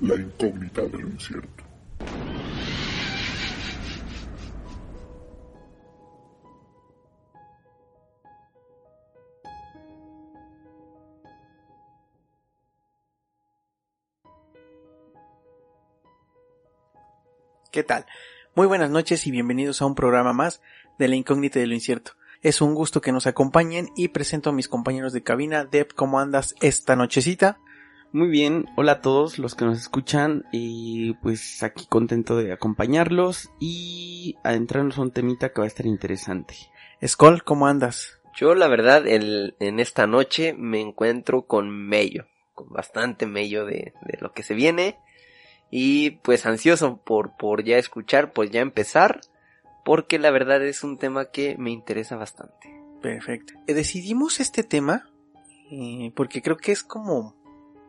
La incógnita del incierto. ¿Qué tal? Muy buenas noches y bienvenidos a un programa más de La incógnita de lo incierto. Es un gusto que nos acompañen y presento a mis compañeros de cabina. Deb, ¿cómo andas esta nochecita? Muy bien, hola a todos los que nos escuchan y pues aquí contento de acompañarlos y adentrarnos a un temita que va a estar interesante. Skull, ¿cómo andas? Yo la verdad el, en esta noche me encuentro con mello, con bastante mello de, de lo que se viene y pues ansioso por, por ya escuchar, pues ya empezar, porque la verdad es un tema que me interesa bastante. Perfecto. Eh, decidimos este tema eh, porque creo que es como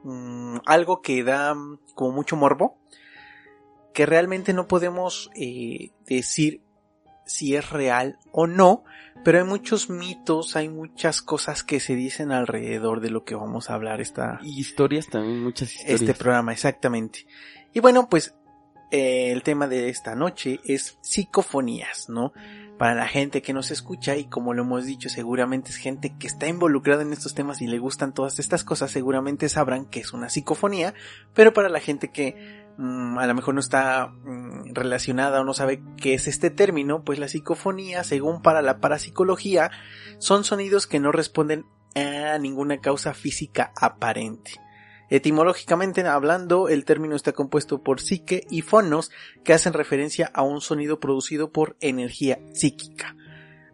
mm, algo que da mm, como mucho morbo, que realmente no podemos eh, decir si es real o no, pero hay muchos mitos, hay muchas cosas que se dicen alrededor de lo que vamos a hablar esta Y historias también, muchas historias. este programa, exactamente. Y bueno, pues eh, el tema de esta noche es psicofonías, ¿no? Para la gente que nos escucha y como lo hemos dicho, seguramente es gente que está involucrada en estos temas y le gustan todas estas cosas, seguramente sabrán que es una psicofonía, pero para la gente que mm, a lo mejor no está mm, relacionada o no sabe qué es este término, pues la psicofonía, según para la parapsicología, son sonidos que no responden a ninguna causa física aparente. Etimológicamente hablando, el término está compuesto por psique y fonos, que hacen referencia a un sonido producido por energía psíquica.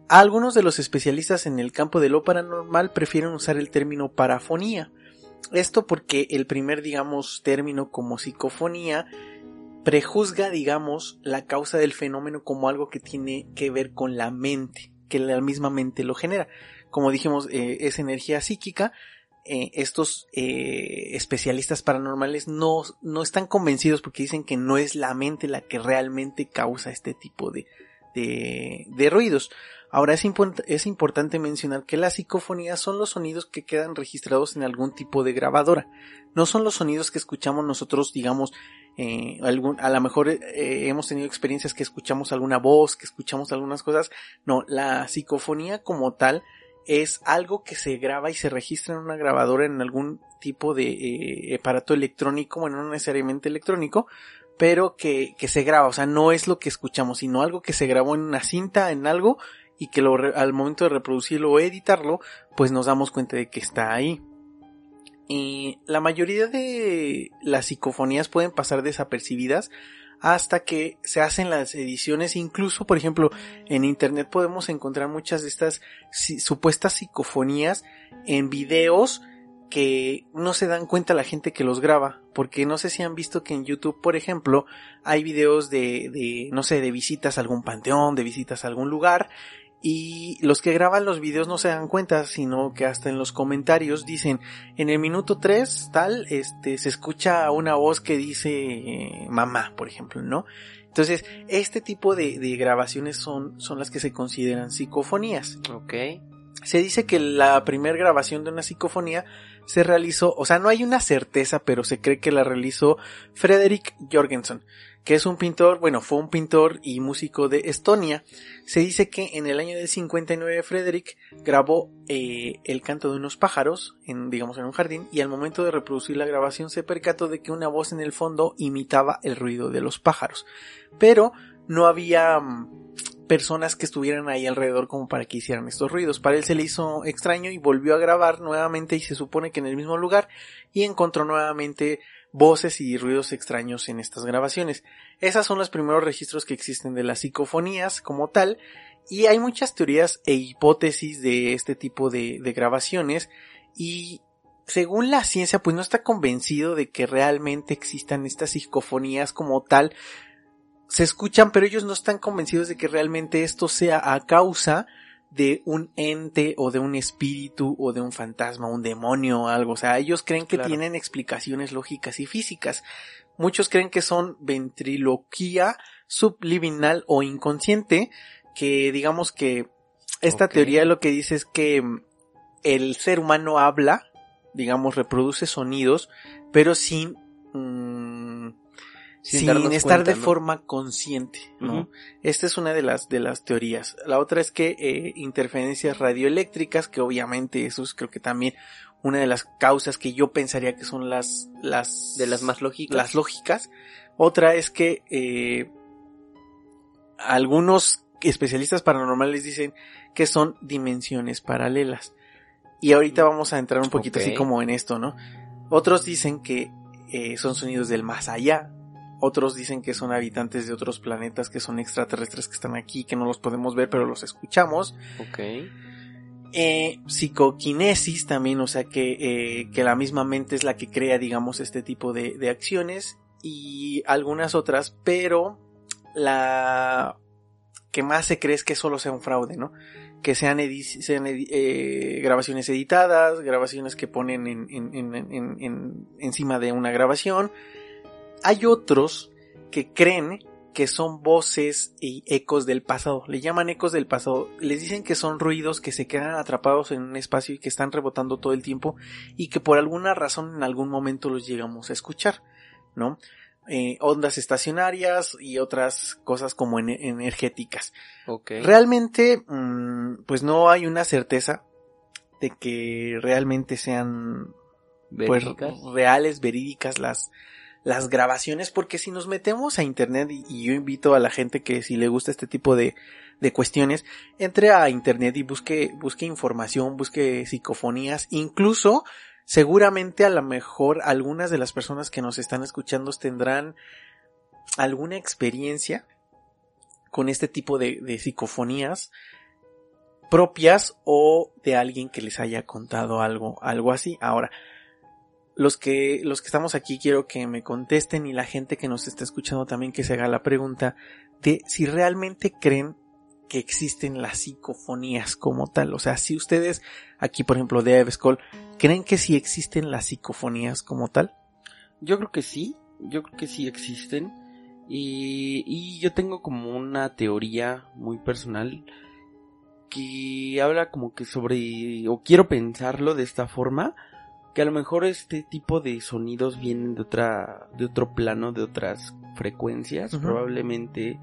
Algunos de los especialistas en el campo de lo paranormal prefieren usar el término parafonía. Esto porque el primer, digamos, término como psicofonía prejuzga, digamos, la causa del fenómeno como algo que tiene que ver con la mente, que la misma mente lo genera. Como dijimos, eh, es energía psíquica, eh, estos eh, especialistas paranormales no, no están convencidos porque dicen que no es la mente la que realmente causa este tipo de, de, de ruidos. Ahora es, es importante mencionar que las psicofonías son los sonidos que quedan registrados en algún tipo de grabadora. No son los sonidos que escuchamos nosotros, digamos, eh, algún, a lo mejor hemos tenido experiencias que escuchamos alguna voz, que escuchamos algunas cosas. No, la psicofonía como tal es algo que se graba y se registra en una grabadora en algún tipo de eh, aparato electrónico, bueno, no necesariamente electrónico, pero que, que se graba, o sea, no es lo que escuchamos, sino algo que se grabó en una cinta, en algo, y que lo, al momento de reproducirlo o editarlo, pues nos damos cuenta de que está ahí. Y la mayoría de las psicofonías pueden pasar desapercibidas hasta que se hacen las ediciones. Incluso, por ejemplo, en internet podemos encontrar muchas de estas supuestas psicofonías en videos que no se dan cuenta la gente que los graba. Porque no sé si han visto que en YouTube, por ejemplo, hay videos de, de no sé, de visitas a algún panteón, de visitas a algún lugar. Y los que graban los videos no se dan cuenta, sino que hasta en los comentarios dicen, en el minuto 3, tal, este, se escucha una voz que dice eh, mamá, por ejemplo, ¿no? Entonces, este tipo de, de grabaciones son, son las que se consideran psicofonías. Ok. Se dice que la primera grabación de una psicofonía se realizó, o sea, no hay una certeza, pero se cree que la realizó Frederick Jorgensen, que es un pintor, bueno, fue un pintor y músico de Estonia. Se dice que en el año del 59 Frederick grabó eh, el canto de unos pájaros, en, digamos, en un jardín, y al momento de reproducir la grabación se percató de que una voz en el fondo imitaba el ruido de los pájaros. Pero no había mm, personas que estuvieran ahí alrededor como para que hicieran estos ruidos. Para él se le hizo extraño y volvió a grabar nuevamente y se supone que en el mismo lugar y encontró nuevamente voces y ruidos extraños en estas grabaciones. Esas son los primeros registros que existen de las psicofonías como tal y hay muchas teorías e hipótesis de este tipo de, de grabaciones y según la ciencia pues no está convencido de que realmente existan estas psicofonías como tal se escuchan, pero ellos no están convencidos de que realmente esto sea a causa de un ente o de un espíritu o de un fantasma, un demonio o algo. O sea, ellos creen que tienen explicaciones lógicas y físicas. Muchos creen que son ventriloquía subliminal o inconsciente, que digamos que esta teoría lo que dice es que mm, el ser humano habla, digamos, reproduce sonidos, pero sin sin, estar de forma consciente, ¿no? Esta es una de las, de las teorías. La otra es que eh, interferencias radioeléctricas, que obviamente eso es creo que también una de las causas que yo pensaría que son las, las, de las más lógicas. Las lógicas. Otra es que, eh, algunos especialistas paranormales dicen que son dimensiones paralelas. Y ahorita vamos a entrar un poquito así como en esto, ¿no? Otros dicen que eh, son sonidos del más allá, otros dicen que son habitantes de otros planetas, que son extraterrestres que están aquí, que no los podemos ver, pero los escuchamos. Ok. Eh, psicoquinesis también, o sea que, eh, que la misma mente es la que crea, digamos, este tipo de, de acciones y algunas otras, pero la que más se cree es que solo sea un fraude, ¿no? Que sean, sean eh, grabaciones editadas, grabaciones que ponen en, en, en, encima de una grabación, hay otros que creen que son voces y ecos del pasado. Le llaman ecos del pasado. Les dicen que son ruidos que se quedan atrapados en un espacio y que están rebotando todo el tiempo y que por alguna razón en algún momento los llegamos a escuchar, ¿no? Eh, ondas estacionarias y otras cosas como energéticas. Realmente, mm, pues no hay una certeza de que realmente sean pues, reales, verídicas las, las grabaciones, porque si nos metemos a internet, y, yo invito a la gente que si le gusta este tipo de, de cuestiones, entre a internet y busque, busque información, busque psicofonías, incluso seguramente a lo mejor algunas de las personas que nos están escuchando tendrán alguna experiencia con este tipo de, de psicofonías propias o de alguien que les haya contado algo, algo así. Ahora, los que, los que estamos aquí quiero que me contesten y la gente que nos está escuchando también que se haga la pregunta de si realmente creen que existen las psicofonías como tal. O sea, si ustedes aquí, por ejemplo, de Evescol, ¿creen que sí existen las psicofonías como tal? Yo creo que sí, yo creo que sí existen. Y, y yo tengo como una teoría muy personal que habla como que sobre, o quiero pensarlo de esta forma, que a lo mejor este tipo de sonidos vienen de otra de otro plano de otras frecuencias probablemente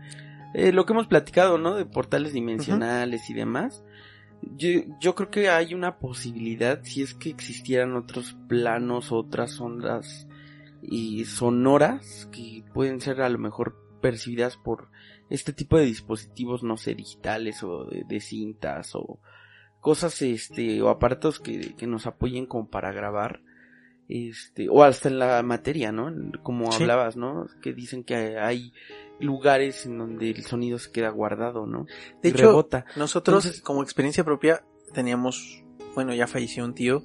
eh, lo que hemos platicado no de portales dimensionales y demás. Yo, yo creo que hay una posibilidad si es que existieran otros planos otras ondas y sonoras que pueden ser a lo mejor percibidas por este tipo de dispositivos no sé digitales o de cintas o cosas este o aparatos que, que nos apoyen como para grabar este o hasta en la materia no como hablabas no que dicen que hay lugares en donde el sonido se queda guardado no de hecho nosotros como experiencia propia teníamos bueno ya falleció un tío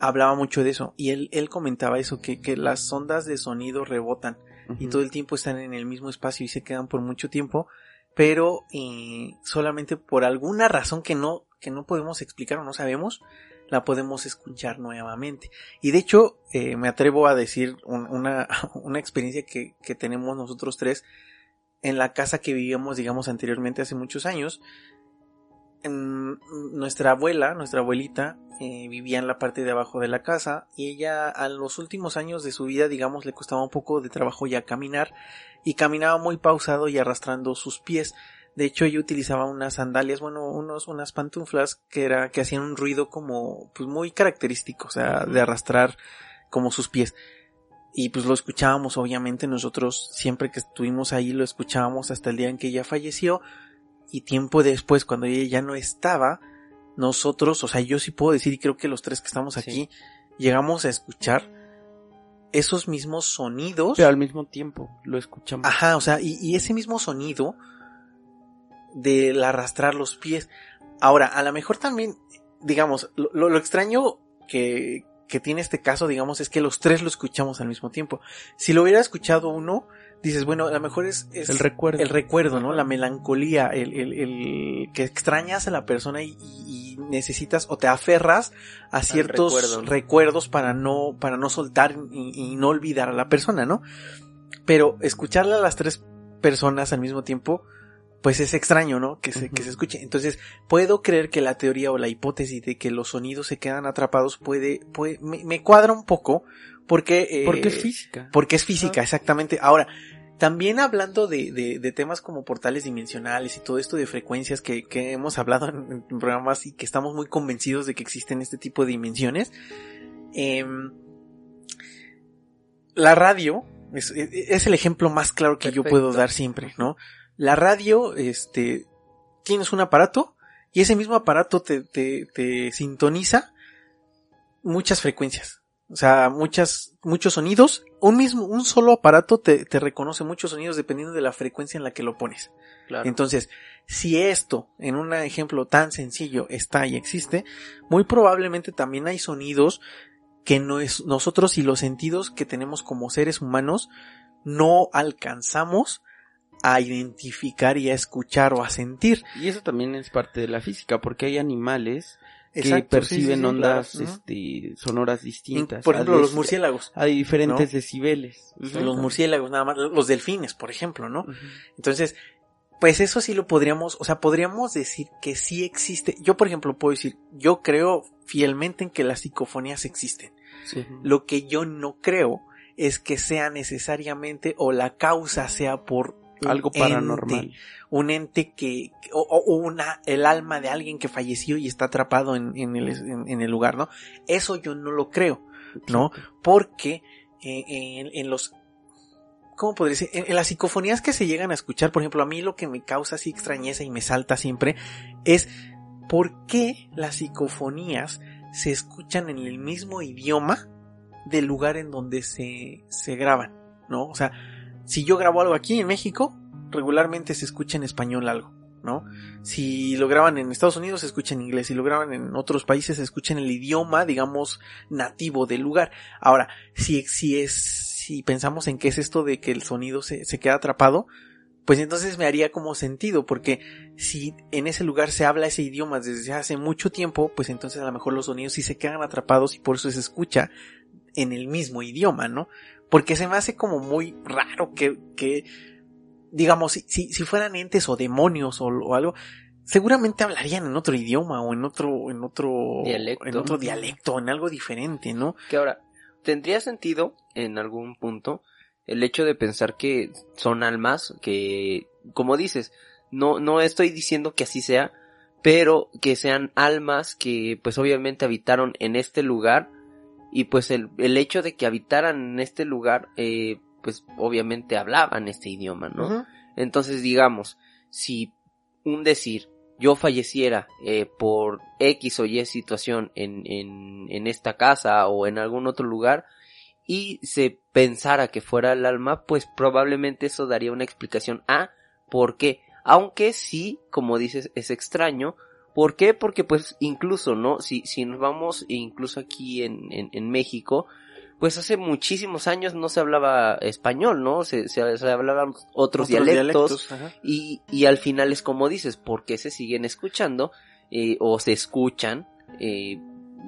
hablaba mucho de eso y él él comentaba eso que que las ondas de sonido rebotan y todo el tiempo están en el mismo espacio y se quedan por mucho tiempo pero eh, solamente por alguna razón que no que no podemos explicar o no sabemos, la podemos escuchar nuevamente. Y de hecho, eh, me atrevo a decir una, una experiencia que, que tenemos nosotros tres en la casa que vivíamos, digamos, anteriormente hace muchos años. nuestra abuela, nuestra abuelita, eh, vivía en la parte de abajo de la casa y ella a los últimos años de su vida, digamos, le costaba un poco de trabajo ya caminar y caminaba muy pausado y arrastrando sus pies. De hecho, ella utilizaba unas sandalias, bueno, unos, unas pantuflas que era, que hacían un ruido como, pues muy característico, o sea, de arrastrar como sus pies. Y pues lo escuchábamos, obviamente, nosotros siempre que estuvimos ahí lo escuchábamos hasta el día en que ella falleció. Y tiempo después, cuando ella ya no estaba, nosotros, o sea, yo sí puedo decir, y creo que los tres que estamos aquí, llegamos a escuchar esos mismos sonidos. Pero al mismo tiempo lo escuchamos. Ajá, o sea, y, y ese mismo sonido del arrastrar los pies. Ahora, a lo mejor también, digamos, lo, lo, extraño que, que tiene este caso, digamos, es que los tres lo escuchamos al mismo tiempo. Si lo hubiera escuchado uno, dices, bueno, a lo mejor es, es el recuerdo. el recuerdo, ¿no? La melancolía, el, el, el que extrañas a la persona y, y, necesitas o te aferras a ciertos recuerdo, ¿no? recuerdos para no, para no soltar y, y, no olvidar a la persona, ¿no? Pero escucharla a las tres personas al mismo tiempo, pues es extraño, ¿no? Que se, uh -huh. que se escuche. Entonces, puedo creer que la teoría o la hipótesis de que los sonidos se quedan atrapados puede, puede, me, me cuadra un poco, porque, eh, porque es física. Porque es física, exactamente. Ahora, también hablando de, de, de, temas como portales dimensionales y todo esto de frecuencias que, que hemos hablado en, en, programas y que estamos muy convencidos de que existen este tipo de dimensiones, eh, la radio es, es, el ejemplo más claro que Perfecto. yo puedo dar siempre, ¿no? La radio, este, tienes un aparato y ese mismo aparato te, te, te sintoniza muchas frecuencias. O sea, muchas, muchos sonidos. Un mismo, un solo aparato te, te reconoce muchos sonidos dependiendo de la frecuencia en la que lo pones. Claro. Entonces, si esto, en un ejemplo tan sencillo, está y existe, muy probablemente también hay sonidos que no es, nosotros y los sentidos que tenemos como seres humanos no alcanzamos a identificar y a escuchar o a sentir. Y eso también es parte de la física, porque hay animales Exacto, que perciben sí, sí, ondas claro. este, sonoras distintas. Por ejemplo, los murciélagos. Hay diferentes ¿no? decibeles. Los murciélagos, nada más. Los delfines, por ejemplo, ¿no? Uh -huh. Entonces, pues eso sí lo podríamos, o sea, podríamos decir que sí existe. Yo, por ejemplo, puedo decir, yo creo fielmente en que las psicofonías existen. Lo que yo no creo es que sea necesariamente o la causa sea por algo paranormal. Ente, un ente que, o, o, una, el alma de alguien que falleció y está atrapado en, en, el, en, en el, lugar, ¿no? Eso yo no lo creo, ¿no? Porque eh, en, los, ¿cómo podría decir? En, en, las psicofonías que se llegan a escuchar, por ejemplo, a mí lo que me causa así extrañeza y me salta siempre es por qué las psicofonías se escuchan en el mismo idioma del lugar en donde se, se graban, ¿no? O sea, si yo grabo algo aquí en México, regularmente se escucha en español algo, ¿no? Si lo graban en Estados Unidos, se escucha en inglés. Si lo graban en otros países, se escucha en el idioma, digamos, nativo del lugar. Ahora, si, si es, si pensamos en qué es esto de que el sonido se, se queda atrapado, pues entonces me haría como sentido, porque si en ese lugar se habla ese idioma desde hace mucho tiempo, pues entonces a lo mejor los sonidos sí se quedan atrapados y por eso se escucha en el mismo idioma, ¿no? Porque se me hace como muy raro que, que digamos, si, si, si fueran entes o demonios o, o, algo, seguramente hablarían en otro idioma o en otro, en otro, dialecto. en otro dialecto, en algo diferente, ¿no? Que ahora, tendría sentido en algún punto el hecho de pensar que son almas que, como dices, no, no estoy diciendo que así sea, pero que sean almas que pues obviamente habitaron en este lugar y pues el, el hecho de que habitaran en este lugar, eh, pues obviamente hablaban este idioma, ¿no? Uh -huh. Entonces digamos, si un decir, yo falleciera eh, por X o Y situación en, en, en esta casa o en algún otro lugar y se pensara que fuera el alma, pues probablemente eso daría una explicación a por qué. Aunque sí, como dices, es extraño, ¿Por qué? Porque pues incluso, ¿no? Si, si nos vamos incluso aquí en, en, en México, pues hace muchísimos años no se hablaba español, ¿no? Se, se, se hablaban otros, otros dialectos, dialectos y, y al final es como dices, ¿por qué se siguen escuchando eh, o se escuchan eh,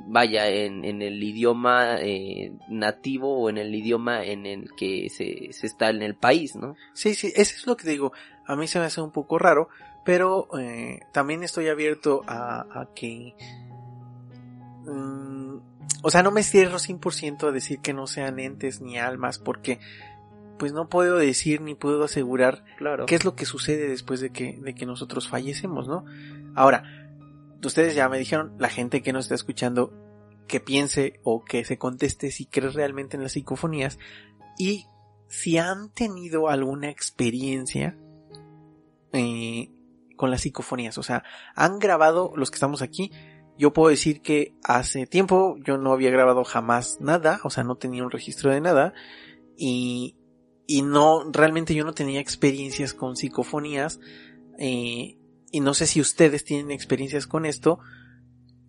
vaya, en, en el idioma eh, nativo o en el idioma en el que se, se está en el país, ¿no? Sí, sí, eso es lo que digo. A mí se me hace un poco raro, pero eh, también estoy abierto a, a que... mm, o sea, no me cierro 100% a decir que no sean entes ni almas, porque pues no puedo decir ni puedo asegurar Claro. qué es lo que sucede después de que, de que nosotros fallecemos, ¿no? Ahora, ustedes ya me dijeron, la gente que nos está escuchando, que piense o que se conteste si cree realmente en las psicofonías y si han tenido alguna experiencia eh, con las psicofonías, o sea, han grabado los que estamos aquí. Yo puedo decir que hace tiempo yo no había grabado jamás nada, o sea, no tenía un registro de nada y, y no, realmente yo no tenía experiencias con psicofonías eh, y no sé si ustedes tienen experiencias con esto,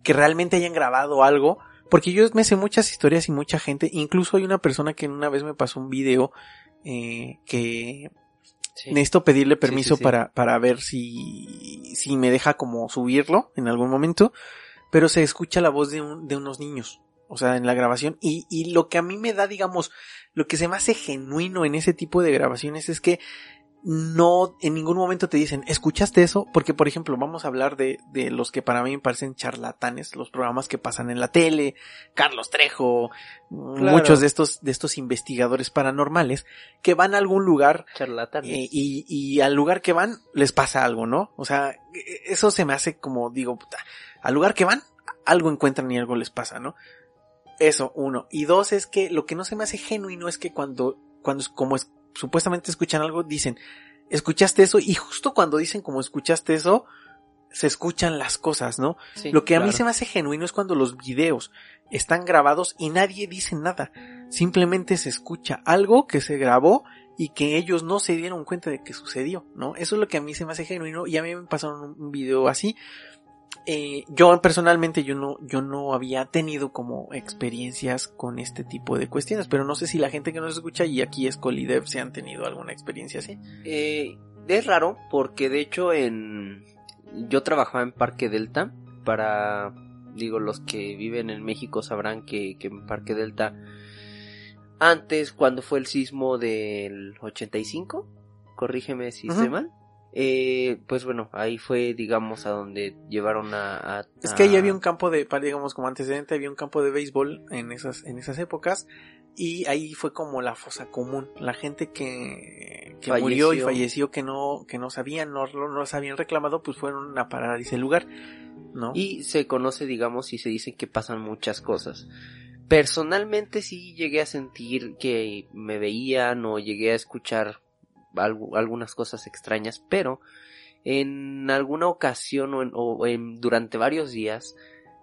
que realmente hayan grabado algo, porque yo me sé muchas historias y mucha gente, incluso hay una persona que una vez me pasó un video eh, que Sí. necesito pedirle permiso sí, sí. para, para ver si, si me deja como subirlo en algún momento, pero se escucha la voz de, un- de unos niños, o sea, en la grabación, y, y lo que a mí me da, digamos, lo que se me hace genuino en ese tipo de grabaciones es que no en ningún momento te dicen, ¿escuchaste eso? Porque, por ejemplo, vamos a hablar de, de los que para mí me parecen charlatanes, los programas que pasan en la tele, Carlos Trejo, muchos de estos, de estos investigadores paranormales, que van a algún lugar Charlatanes. eh, y, y al lugar que van les pasa algo, ¿no? O sea, e- eso se me hace como, digo, puta, al lugar que van, algo encuentran y algo les pasa, ¿no? Eso, uno. Y dos, es que lo que no se me hace genuino es que cuando, cuando es- como es, supuestamente escuchan algo, dicen, escuchaste eso, y justo cuando dicen como escuchaste eso, se escuchan las cosas, ¿no? Sí, Lo que a mí se me hace genuino es cuando los videos están grabados y nadie dice nada. Simplemente se escucha algo que se grabó y que ellos no se dieron cuenta de que sucedió, ¿no? Eso es lo que a mí se me hace genuino y a mí me pasaron un video así. Eh, yo personalmente yo no, yo no había tenido como experiencias con este tipo de cuestiones, pero no sé si la gente que nos escucha y aquí es Colidev se han tenido alguna experiencia así. Eh, es raro porque de hecho en yo trabajaba en Parque Delta para digo los que viven en México sabrán que, que en Parque Delta antes cuando fue el sismo del 85 corrígeme si estoy Ujú. mal eh, pues bueno ahí fue digamos a donde llevaron a, a- Es que ahí había un campo de, para, digamos como antecedente, había un campo de béisbol en esas, en esas épocas y ahí fue como la fosa común. La gente que, que murió y Falleció. falleció que no, que no sabían, no, no los habían reclamado, pues fueron a parar a ese lugar, ¿no? Y se conoce, digamos, y se dice que pasan muchas cosas. Personalmente sí llegué a sentir que me veían o llegué a escuchar algu- algunas cosas extrañas, pero en alguna ocasión o, en- o en- durante varios días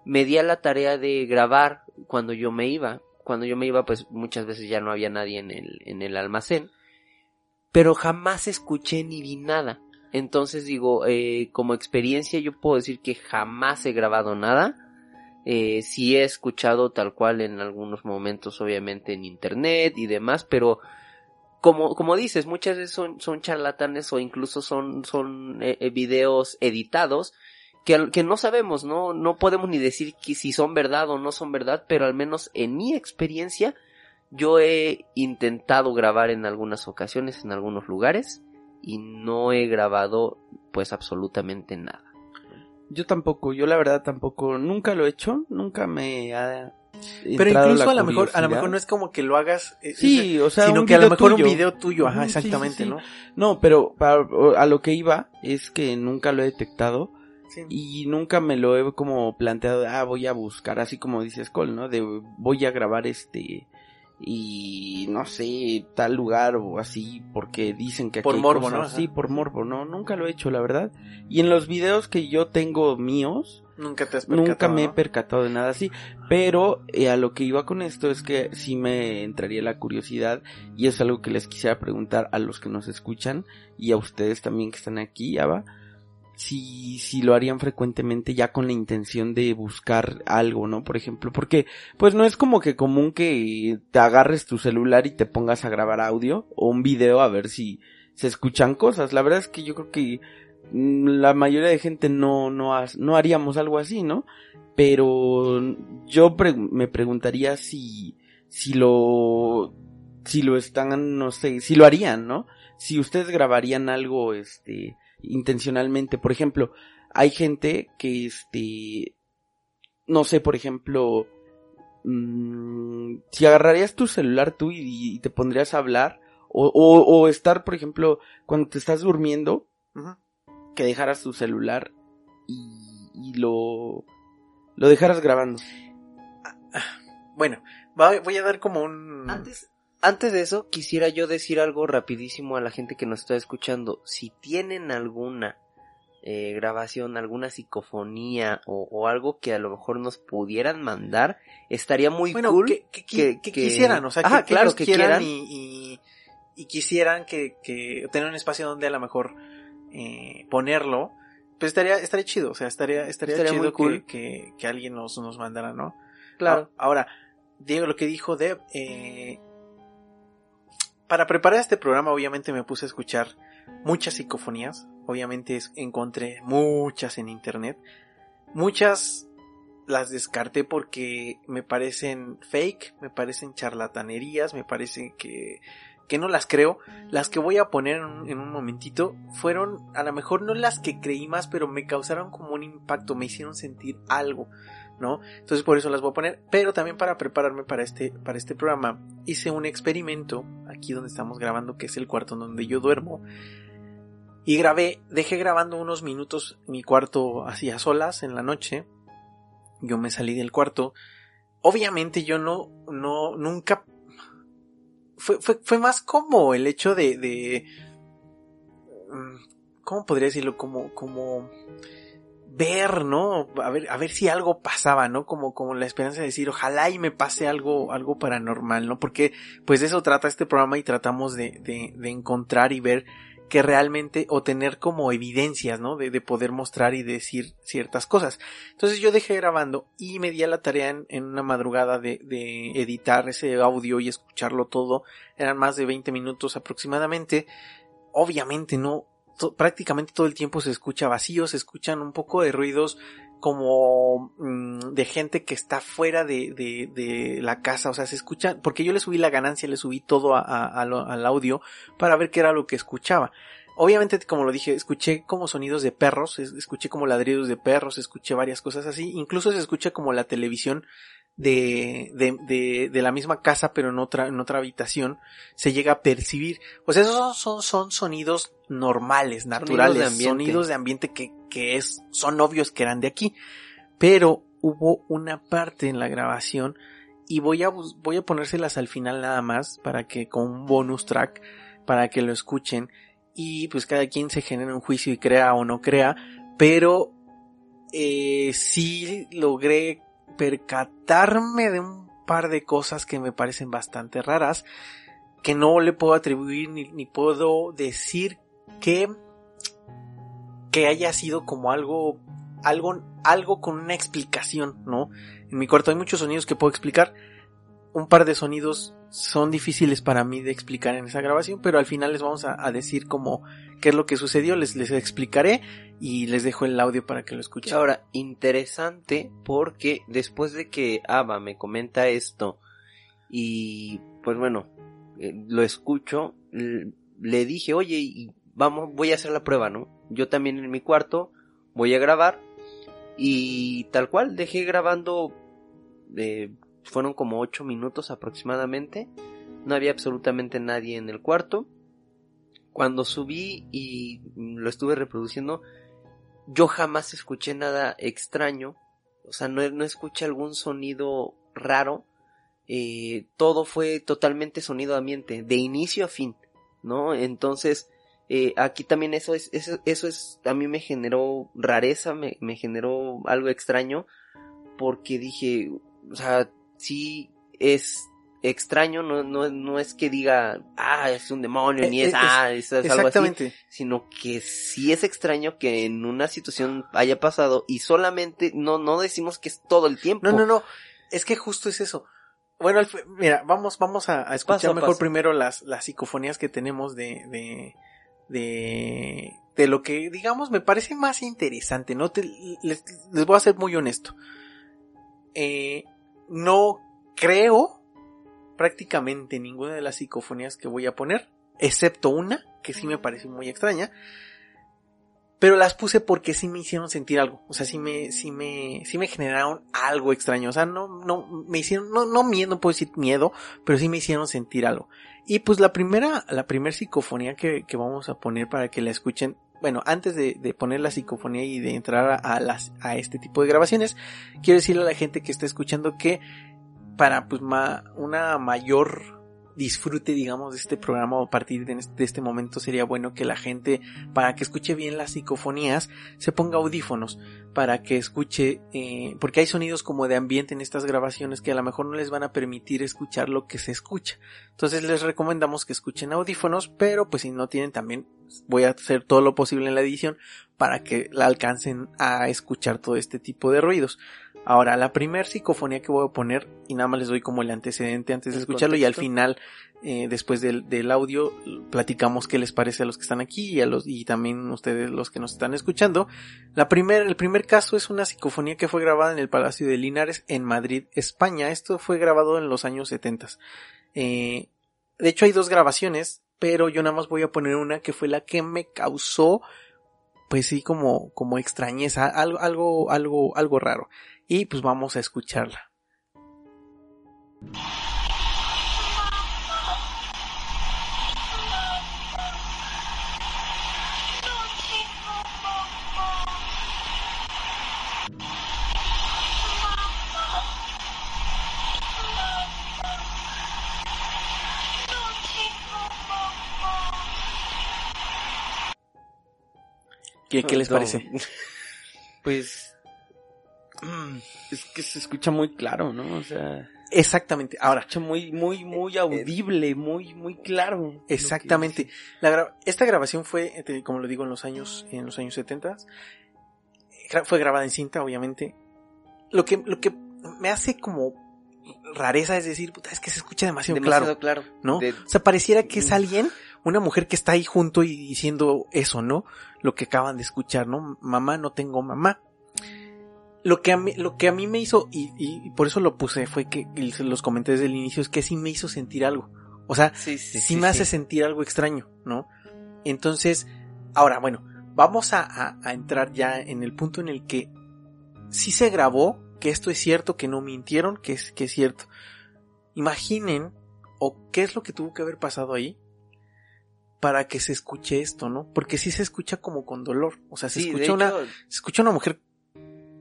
me di a la tarea de grabar cuando yo me iba. Cuando yo me iba, pues muchas veces ya no había nadie en el, en el almacén. Pero jamás escuché ni vi nada. Entonces digo, eh, como experiencia yo puedo decir que jamás he grabado nada. Eh, sí he escuchado tal cual en algunos momentos, obviamente en internet y demás, pero como, como dices, muchas veces son, son charlatanes o incluso son, son eh, eh, videos editados que, que no sabemos, ¿no? No podemos ni decir que si son verdad o no son verdad, pero al menos en mi experiencia yo he intentado grabar en algunas ocasiones, en algunos lugares, y no he grabado pues absolutamente nada. Yo tampoco, yo la verdad tampoco, nunca lo he hecho, nunca me ha Pero incluso a lo mejor, a lo mejor no es como que lo hagas, eh, Sí, o sea, sino un que a lo mejor tuyo. un video tuyo, ajá, Ujú, sí, sí, exactamente, sí. ¿no? No, pero para- a lo que iba es que nunca lo he detectado y nunca me lo he como planteado, ah, voy a buscar, así como dices Cole, ¿no? De voy a grabar este y no sé, tal lugar o así porque dicen que aquí Por morbo, cosas. ¿no? Ajá. Sí, por morbo, no, nunca lo he hecho, la verdad. Y en los videos que yo tengo míos, Nunca te has Nunca percatado, me he percatado de nada así, pero eh, a lo que iba con esto es que sí me entraría la curiosidad y es algo que les quisiera preguntar a los que nos escuchan y a ustedes también que están aquí, Ava, si, si lo harían frecuentemente ya con la intención de buscar algo, ¿no? Por ejemplo, porque pues no es como que común que te agarres tu celular y te pongas a grabar audio o un video a ver si se escuchan cosas. La verdad es que yo creo que la mayoría de gente no, no, no haríamos algo así, ¿no? Pero yo me preguntaría si, si lo, si lo están, no sé, si lo harían, ¿no? Si ustedes grabarían algo, este, intencionalmente, por ejemplo, hay gente que, este, no sé, por ejemplo, mm, si agarrarías tu celular tú y, te pondrías a hablar, o, estar, por ejemplo, cuando te estás durmiendo. Que dejaras tu celular y, y lo, lo dejaras grabando. Bueno, voy a dar como un... Antes, antes de eso, quisiera yo decir algo rapidísimo a la gente que nos está escuchando. Si tienen alguna eh, grabación, alguna psicofonía o, o algo que a lo mejor nos pudieran mandar, estaría muy bueno, cool. que, que, que- que que- quisieran, o sea, Ajá, que, claro, que quieran quieran. y, y, y quisieran que, que tener un espacio donde a lo mejor eh, ponerlo, pues estaría, estaría chido, o sea, estaría, estaría, Estaría chido muy cool. que, que, que alguien nos, nos mandara, ¿no? Claro. A- Ahora, Diego, lo que dijo Deb, eh, para preparar este programa obviamente me puse a escuchar muchas psicofonías, obviamente encontré muchas en internet, muchas las descarté porque me parecen fake, me parecen charlatanerías, me parece que, que no las creo. Las que voy a poner en un, en un momentito fueron a lo mejor no las que creí más, pero me causaron como un impacto, me hicieron sentir algo, ¿no? Entonces por eso las voy a poner, pero también para prepararme para este, para este programa hice un experimento aquí donde estamos grabando, que es el cuarto donde yo duermo. Y grabé, dejé grabando unos minutos mi cuarto así a solas en la noche. Yo me salí del cuarto. Obviamente yo no, no, nunca. Fue, fue, fue más como el hecho de, de. mm, ¿Cómo podría decirlo? Como, como ver, ¿no? A ver, a ver si algo pasaba, ¿no? Como, como la esperanza de decir, ojalá y me pase algo, algo paranormal, ¿no? Porque, pues de eso trata este programa y tratamos de, de, de encontrar y ver que realmente, o tener como evidencias, ¿no? De, de poder mostrar y decir ciertas cosas. Entonces yo dejé grabando y me di a la tarea en, una madrugada de, editar ese audio y escucharlo todo. Eran más de 20 minutos aproximadamente. Obviamente no, prácticamente todo el tiempo se escucha vacío, se escuchan un poco de ruidos como mm, de gente que está fuera de, de, de la casa, o sea, se escucha, porque yo le subí la ganancia, le subí todo al audio para ver qué era lo que escuchaba. Obviamente, como lo dije, escuché como sonidos de perros, es- escuché como ladridos de perros, escuché varias cosas así, incluso se escucha como la televisión de, de, de, de la misma casa, pero en otra, en otra habitación, se llega a percibir. O sea, esos son, son, son sonidos normales, naturales, de ambiente. sonidos de ambiente que, que es, son obvios que eran de aquí. Pero hubo una parte en la grabación y voy a, voy a ponérselas al final nada más para que con un bonus track para que lo escuchen y pues cada quien se genere un juicio y crea o no crea, pero eh, sí logré percatarme de un par de cosas que me parecen bastante raras, que no le puedo atribuir ni, puedo decir que que haya sido como algo algo algo con una explicación, ¿no? En mi cuarto hay muchos sonidos que puedo explicar. Un par de sonidos son difíciles para mí de explicar en esa grabación, pero al final les vamos a, decir como qué es lo que sucedió, les, les explicaré y les dejo el audio para que lo escuchen. Ahora, interesante porque después de que Ava me comenta esto y pues bueno, eh, lo escucho, le dije, oye, y vamos, voy a hacer la prueba, ¿no? Yo también en mi cuarto voy a grabar y tal cual dejé grabando, eh, fueron como ocho minutos aproximadamente, no había absolutamente nadie en el cuarto. Cuando subí y lo estuve reproduciendo, yo jamás escuché nada extraño, o sea, no, no escuché algún sonido raro, eh, todo fue totalmente sonido ambiente, de inicio a fin, ¿no? Entonces, eh, aquí también eso es, eso, eso es, a mí me generó rareza, me, me generó algo extraño, porque dije, o sea, sí es extraño, no, no, no es que diga, ah, es un demonio, ni Eh, es, eh, ah, es algo así sino que sí es extraño que en una situación haya pasado y solamente no no decimos que es todo el tiempo. No, no, no. Es que justo es eso. Bueno, mira, vamos, vamos a, a escuchar Paso mejor paso. primero las, las psicofonías que tenemos de, de, de, de lo que, digamos, me parece más interesante, ¿no? Te- les, les voy a ser muy honesto. Eh, no creo prácticamente ninguna de las psicofonías que voy a poner, excepto una, que sí me parece muy extraña, pero las puse porque sí me hicieron sentir algo, o sea, sí me, sí me, sí me generaron algo extraño, o sea, no, no, me hicieron, no, no miedo, no puedo decir miedo, pero sí me hicieron sentir algo. Y pues la primera, la primera psicofonía que, que vamos a poner para que la escuchen, bueno, antes de, de poner la psicofonía y de entrar a, a las, a este tipo de grabaciones, quiero decirle a la gente que está escuchando que para pues ma- una mayor disfrute digamos de este programa o a partir de este, de este momento sería bueno que la gente para que escuche bien las psicofonías se ponga audífonos para que escuche eh, porque hay sonidos como de ambiente en estas grabaciones que a lo mejor no les van a permitir escuchar lo que se escucha. Entonces les recomendamos que escuchen audífonos pero pues si no tienen también voy a hacer todo lo posible en la edición para que la alcancen a escuchar todo este tipo de ruidos Ahora, la primer psicofonía que voy a poner, y nada más les doy como el antecedente antes de escucharlo, y al final, eh, después del, del audio, platicamos qué les parece a los que están aquí y a los, y también ustedes los que nos están escuchando. La primer, el primer caso es una psicofonía que fue grabada en el Palacio de Linares en Madrid, España. Esto fue grabado en los años 70. Eh, de hecho hay dos grabaciones, pero yo nada más voy a poner una que fue la que me causó, pues sí, como, como extrañeza, algo, algo, algo, algo raro. Y pues vamos a escucharla. ¿Qué, qué les No. parece? Pues es que se escucha muy claro, ¿no? O sea, Exactamente. Ahora, escucha muy, muy, muy audible, muy, muy claro. Exactamente. dice. La gra- esta grabación fue, eh, como lo digo, en los años, en los años 70. Gra- Fue grabada en cinta, obviamente. Lo que, lo que me hace como rareza es decir, puta, es que se escucha demasiado, Demasiado claro, claro. ¿no? De- O sea, pareciera que es Mm. alguien, una mujer que está ahí junto y diciendo eso, ¿no? Lo que acaban de escuchar, ¿no? Mamá, no tengo mamá. Lo que a mí, lo que a mí me hizo, y, y- y por eso lo puse, fue que, los comenté desde el inicio, es que sí me hizo sentir algo. O sea, sí, sí, sí, sí, me hace sentir algo extraño, ¿no? Entonces, ahora, bueno, vamos a, a- a entrar ya en el punto en el que sí se grabó, que esto es cierto, que no mintieron, que es, que es cierto. Imaginen, o qué es lo que tuvo que haber pasado ahí para que se escuche esto, ¿no? Porque sí se escucha como con dolor, o sea, se escucha una, se escucha una mujer,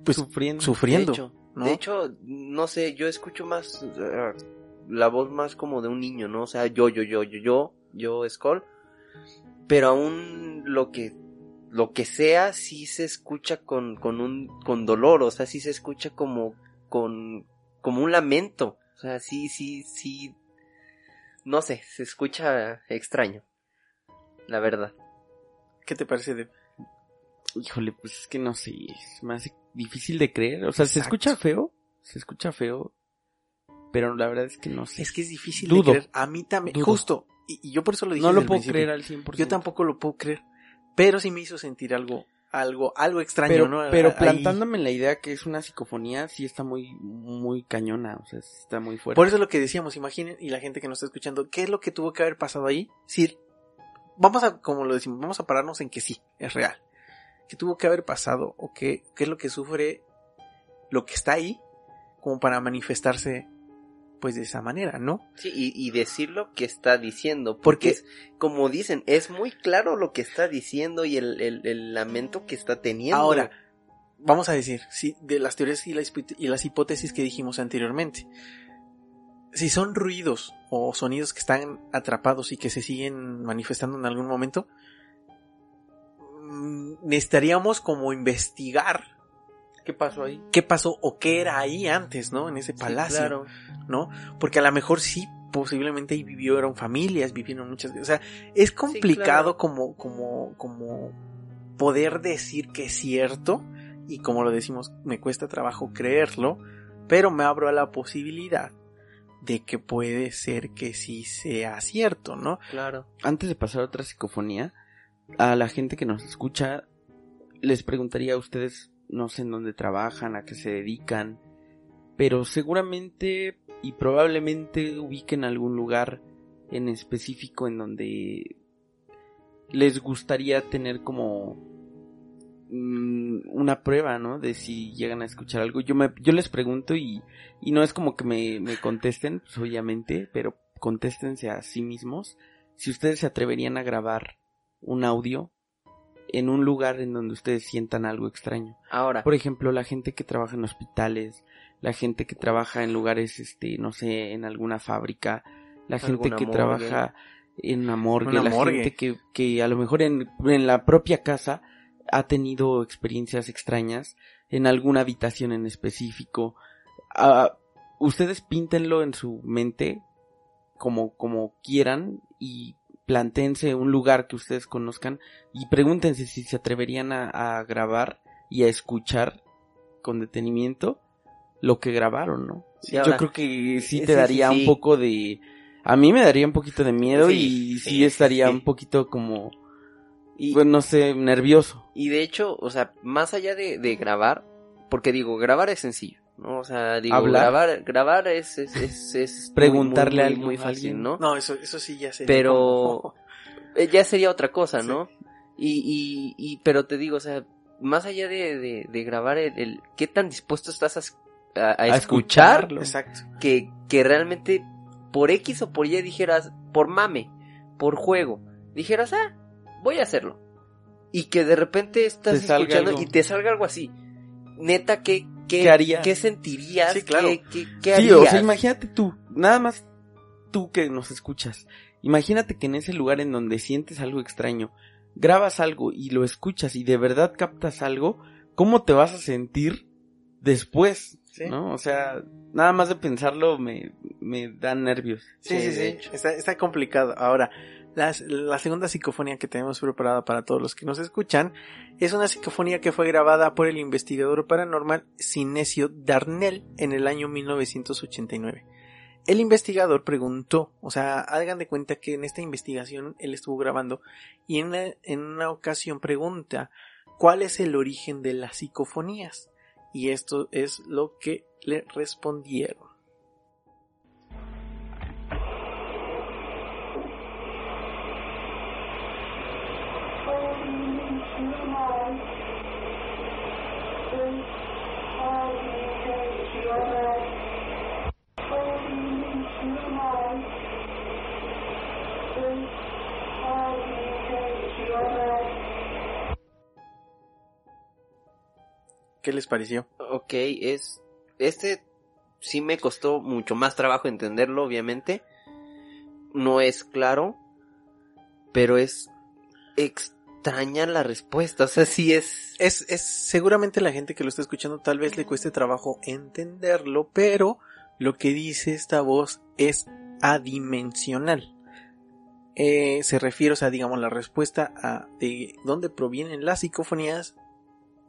pues, sufriendo. sufriendo, De hecho, ¿no? de hecho, no sé, yo escucho más eh, la voz más como de un niño, ¿no? O sea, yo, yo, yo, yo, yo, yo, Skull. Pero aún lo que, lo que sea, sí se escucha con, con un, con dolor, o sea, sí se escucha como, con, como un lamento. O sea, sí, sí, sí. No sé, se escucha extraño. La verdad. ¿Qué te parece de Híjole, pues es que no sé, es más difícil de creer. O sea, se escucha feo, se escucha feo, pero la verdad es que no sé. Es que es difícil Dudo. de creer. A mí también, Dudo. justo. Y, y yo por eso lo dije. no lo puedo principio. creer al 100%. Yo tampoco lo puedo creer. Pero sí me hizo sentir algo, algo, algo extraño, pero, ¿no? pero Ahí- plantándome en la idea que es una psicofonía, sí está muy, muy cañona, o sea, está muy fuerte. Por eso es lo que decíamos, imaginen, y la gente que nos está escuchando, ¿qué es lo que tuvo que haber pasado ahí? Sí, vamos a, como lo decimos, vamos a pararnos en que sí, es real. ¿Qué tuvo que haber pasado? ¿O qué, qué es lo que sufre lo que está ahí? Como para manifestarse, pues de esa manera, ¿no? Sí, y, y decir lo que está diciendo. Porque- Porque, es, como dicen, es muy claro lo que está diciendo y el, el, el lamento que está teniendo. Ahora, vamos a decir, sí, de las teorías y las, hipot- y las hipótesis que dijimos anteriormente. Si son ruidos o sonidos que están atrapados y que se siguen manifestando en algún momento, necesitaríamos como investigar ¿qué pasó ahí? qué pasó o qué era ahí antes, ¿no? En ese Sí, palacio, claro. ¿no? Porque a lo mejor sí, posiblemente ahí vivieron familias, vivieron muchas, o sea, es complicado claro. como, como, como poder decir que es cierto y como lo decimos, me cuesta trabajo creerlo, pero me abro a la posibilidad de que puede ser que sí sea cierto, ¿no? Claro. Antes de pasar a otra psicofonía, a la gente que nos escucha, les preguntaría a ustedes, no sé en dónde trabajan, a qué se dedican, pero seguramente y probablemente ubiquen algún lugar en específico en donde les gustaría tener como mm, una prueba, ¿no? De si llegan a escuchar algo. Yo me, yo les pregunto y, y no es como que me, me contesten, pues, obviamente, pero contéstense a sí mismos. Si ustedes se atreverían a grabar un audio en un lugar en donde ustedes sientan algo extraño. Ahora, Por ejemplo, la gente que trabaja en hospitales, la gente que trabaja en lugares, este, no sé, en alguna fábrica, la gente que morgue. trabaja en una morgue, Una la morgue. gente que, que a lo mejor en, en la propia casa ha tenido experiencias extrañas, en alguna habitación en específico. Ah, ustedes píntenlo en su mente como, como quieran y plantéense un lugar que ustedes conozcan y pregúntense si se atreverían a, a grabar y a escuchar con detenimiento lo que grabaron, ¿no? Sí, ahora- Yo creo que sí Sí, te sí, daría sí. un poco de... A mí me daría un poquito de miedo y sí, estaría un poquito como, y, pues no sé, nervioso. y de hecho, o sea, más allá de, de grabar, porque digo, grabar es sencillo, ¿no? O sea, digo, Hablar. grabar, grabar es, es, es, es Preguntarle muy, a muy, alguien, muy fácil, alguien. ¿no? No, eso, eso sí ya sé. Pero- Eh, ya sería otra cosa, Sí. ¿no? Y, y, y, pero te digo, o sea, más allá de, de, de grabar el, el- qué tan dispuesto estás a, es- a- a A escuchar escucharlo. Exacto. que, que realmente por X o por Y dijeras, por mame, por juego, dijeras, ah, voy a hacerlo. Y que de repente estás escuchando algo. y te salga algo así. Neta, ¿qué, qué, ¿Qué harías? qué sentirías? Sí, claro. ¿Qué, qué, qué Sí, o sea, harías? imagínate tú, nada más tú que nos escuchas. Imagínate que en ese lugar en donde sientes algo extraño, grabas algo y lo escuchas y de verdad captas algo, ¿cómo te vas a sentir después? Sí. ¿No? O sea, nada más de pensarlo me, me da nervios. Sí, sí, Sí, sí. Está, está complicado. Ahora, la segunda psicofonía que tenemos preparada para todos los que nos escuchan es una psicofonía que fue grabada por el investigador paranormal Sinesio Darnell en el año 1989. El investigador preguntó, o sea, hagan de cuenta que en esta investigación él estuvo grabando y en una, en una ocasión pregunta cuál es el origen de las psicofonías. Y esto es lo que le respondieron. ¿Qué les pareció? Ok, es. Este sí me costó mucho más trabajo entenderlo, obviamente. No es claro. Pero es extraña la respuesta. O sea, sí es. Es, es seguramente la gente que lo está escuchando tal vez le cueste trabajo entenderlo, pero lo que dice esta voz es adimensional. Eh, se refiere, o sea, digamos, la respuesta a de dónde provienen las psicofonías,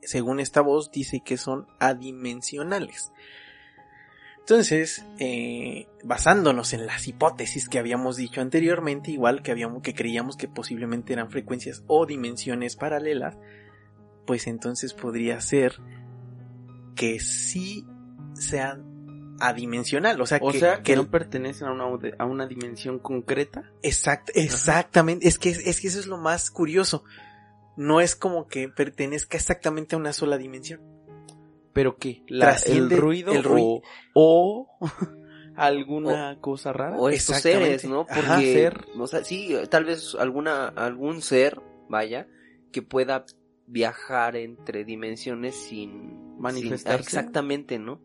según esta voz, dice que son adimensionales. Entonces, eh, basándonos en las hipótesis que habíamos dicho anteriormente, igual que habíamos que creíamos que posiblemente eran frecuencias o dimensiones paralelas, pues entonces podría ser que sí sean adimensional, o sea, O que, sea, que, que no pertenecen a una, a una dimensión concreta. Exact, exactamente, es que, es que eso es lo más curioso. No es como que pertenezca exactamente a una sola dimensión. ¿Pero qué? La, el ruido el ruido. o, o alguna cosa rara. O estos seres, ¿no? Ajá. Porque. Ser. O sea, sí, tal vez alguna, algún ser, vaya, que pueda viajar entre dimensiones sin Manifestarse. sin- exactamente, ¿no?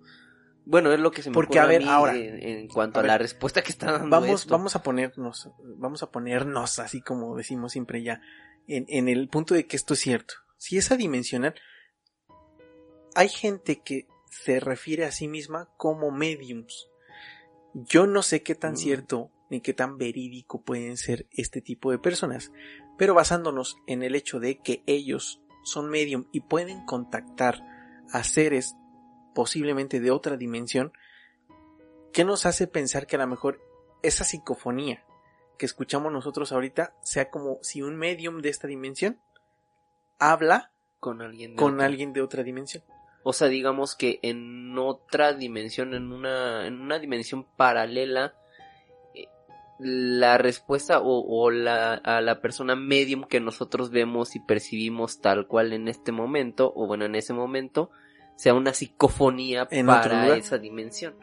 Bueno, es lo que se me Porque, ocurre a ver, mí ahora, en, en cuanto a a, ver, la respuesta que está dando Vamos, esto. vamos a ponernos, vamos a ponernos así como decimos siempre ya, en, en el punto de que esto es cierto. Si es adimensional, hay gente que se refiere a sí misma como mediums. Yo no sé qué tan Mm. cierto ni qué tan verídico pueden ser este tipo de personas, pero basándonos en el hecho de que ellos son medium y pueden contactar a seres posiblemente de otra dimensión, ¿qué nos hace pensar que a lo mejor esa psicofonía que escuchamos nosotros ahorita sea como si un medium de esta dimensión habla Con alguien. de con otra. alguien de otra dimensión. O sea, digamos que en otra dimensión, en una, en una dimensión paralela, eh, la respuesta o, o la, a la persona medium que nosotros vemos y percibimos tal cual en este momento, o bueno, en ese momento, sea una psicofonía En para esa dimensión.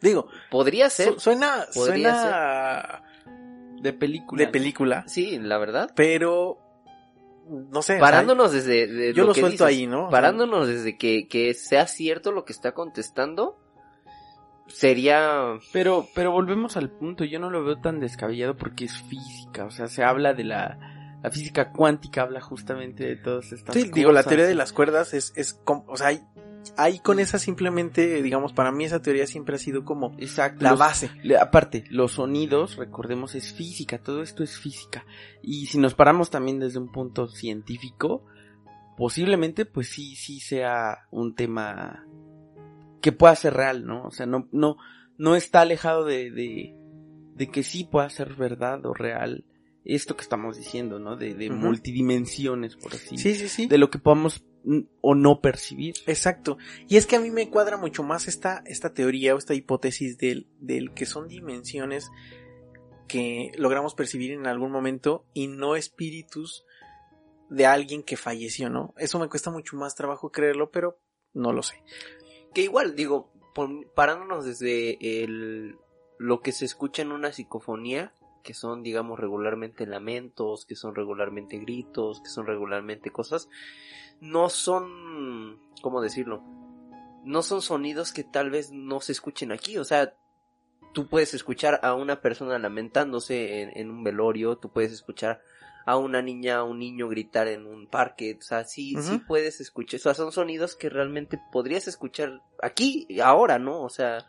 Digo, Podría ser, su- suena, Podría suena De película. de película, sí, la verdad. pero no sé. o sea, Parándonos desde de yo lo que suelto dices, ahí, ¿no? O sea, Parándonos desde que, que sea cierto lo que está contestando, sería Pero, pero volvemos al punto, yo no lo veo tan descabellado porque es física, o sea, se habla de la, la física cuántica, habla justamente de todas estas Sí, cosas. digo, la teoría de las cuerdas es, es, com- o sea, hay, hay con esa simplemente, digamos, para mí esa teoría siempre ha sido como Exacto. la los- base. aparte, los sonidos, recordemos, es física, todo esto es física. Y si nos paramos también desde un punto científico, posiblemente, pues sí, sí sea un tema que pueda ser real, ¿no? O sea, no, no, no está alejado de, de, de que sí pueda ser verdad o real esto que estamos diciendo, ¿no? De, multidimensiones, por así Sí, sí, sí. De lo que podamos o no percibir. Exacto. Y es que a mí me cuadra mucho más esta, esta teoría o esta hipótesis del, del que son dimensiones que logramos percibir en algún momento y no espíritus de alguien que falleció, ¿no? Eso me cuesta mucho más trabajo creerlo, pero no lo sé. que igual, digo, parándonos desde el, lo que se escucha en una psicofonía, que son, digamos, regularmente lamentos, que son regularmente gritos, que son regularmente cosas, no son, ¿cómo decirlo? No son sonidos que tal vez no se escuchen aquí, o sea, tú puedes escuchar a una persona lamentándose en, en un velorio, tú puedes escuchar a una niña, a un niño gritar en un parque, o sea, sí, sí puedes escuchar, o sea, son sonidos que realmente podrías escuchar aquí, ahora, ¿no? O sea,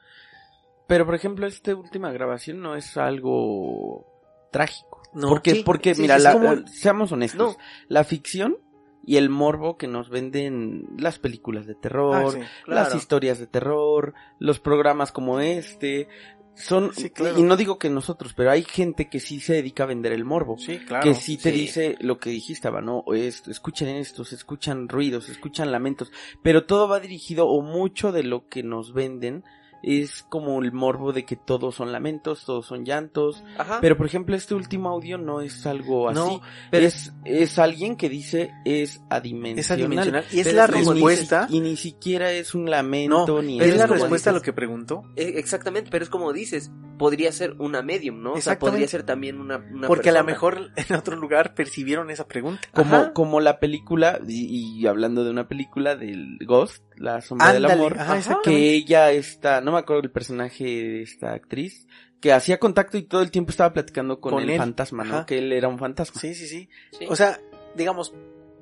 Pero por ejemplo, esta última grabación no es algo trágico. No, porque, sí, porque sí, mira, la- como- seamos honestos, No. la ficción y el morbo que nos venden las películas de terror, Ah, sí. las historias de terror, los programas como este, son, Sí, claro. y no digo que nosotros, pero hay gente que sí se dedica a vender el morbo. Sí, claro. que sí te sí. dice lo que dijiste, Aba, ¿no? O es- escuchen esto, se escuchan ruidos, se escuchan lamentos, pero todo va dirigido o mucho de lo que nos venden es como el morbo de que todos son lamentos, todos son llantos, Ajá. pero por ejemplo este último audio no es algo así, No, pero es, es alguien que dice es adimensional. Es adimensional. Y es Pero la es ni- respuesta. Y ni siquiera es un lamento, No, ni es la como respuesta a lo que preguntó. Eh, Exactamente, pero es como dices, podría ser una medium, ¿no? O sea, podría ser también una, una Porque a lo mejor en otro lugar percibieron esa pregunta. como, Ajá. como la película, y, y hablando de una película del Ghost, La sombra del amor, ajá, que ella está, no me acuerdo el personaje de esta actriz, que hacía contacto y todo el tiempo estaba platicando con, Con el él. fantasma, ¿no? Ajá. Que él era un fantasma. Sí, sí, sí. Sí. O sea, digamos,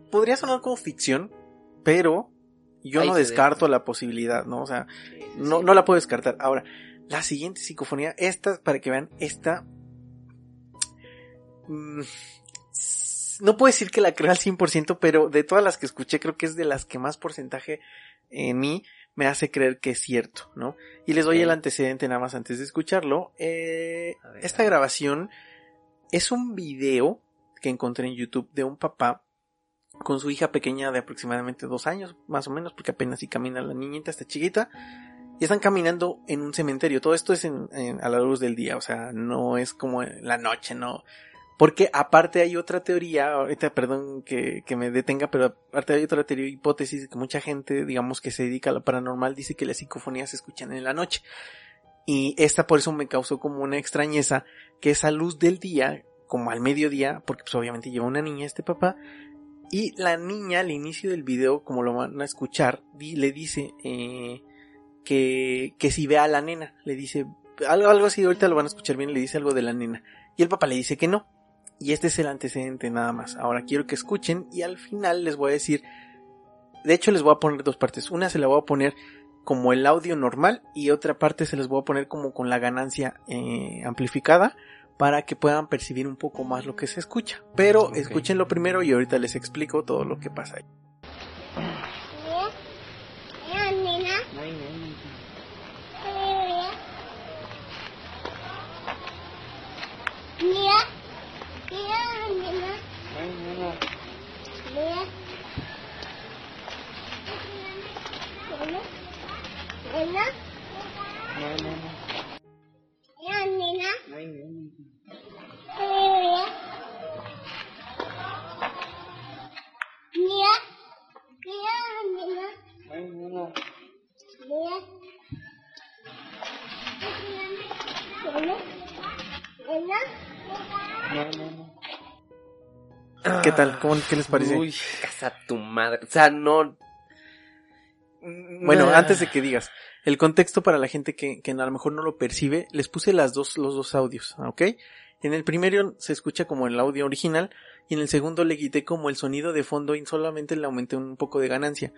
podría sonar como ficción, pero yo Ahí no descarto la posibilidad, ¿no? O sea, Sí, sí, no, no la puedo descartar. Ahora, la siguiente psicofonía, esta, para que vean, esta... mm, no puedo decir que la creo al 100%, pero de todas las que escuché, creo que es de las que más porcentaje en mí me hace creer que es cierto, ¿no? Y les doy el antecedente nada más antes de escucharlo. Eh, ver, esta grabación es un video que encontré en YouTube de un papá con su hija pequeña de aproximadamente dos años, más o menos, porque apenas si camina la niñita, está chiquita, y están caminando en un cementerio. Todo esto es en, en- a la luz del día, o sea, no es como la noche, no. Porque aparte hay otra teoría, ahorita perdón que, que me detenga, pero aparte hay otra teoría, hipótesis, que mucha gente, digamos, que se dedica a lo paranormal, dice que las psicofonías se escuchan en la noche. Y esta por eso me causó como una extrañeza, que esa luz del día, como al mediodía, porque pues obviamente lleva una niña este papá, y la niña al inicio del video, como lo van a escuchar, di- le dice eh, que, que si ve a la nena, le dice algo, algo así, ahorita lo van a escuchar bien, le dice algo de la nena. Y el papá le dice que no. Y este es el antecedente nada más. Ahora quiero que escuchen y al final les voy a decir, de hecho les voy a poner dos partes. Una se la voy a poner como el audio normal y otra parte se les voy a poner como con la ganancia eh, amplificada para que puedan percibir un poco más lo que se escucha. Pero Ok. escúchenlo primero y ahorita les explico todo lo que pasa ahí. ¿Qué tal? ¿Cómo, ¿Qué les parece? Uy, Casa tu madre. O sea, no. Bueno, antes de que digas, el contexto para la gente que, que a lo mejor no lo percibe, les puse las dos, los dos audios, ¿ok? En el primero se escucha como el audio original y en el segundo le quité como el sonido de fondo y solamente le aumenté un poco de ganancia.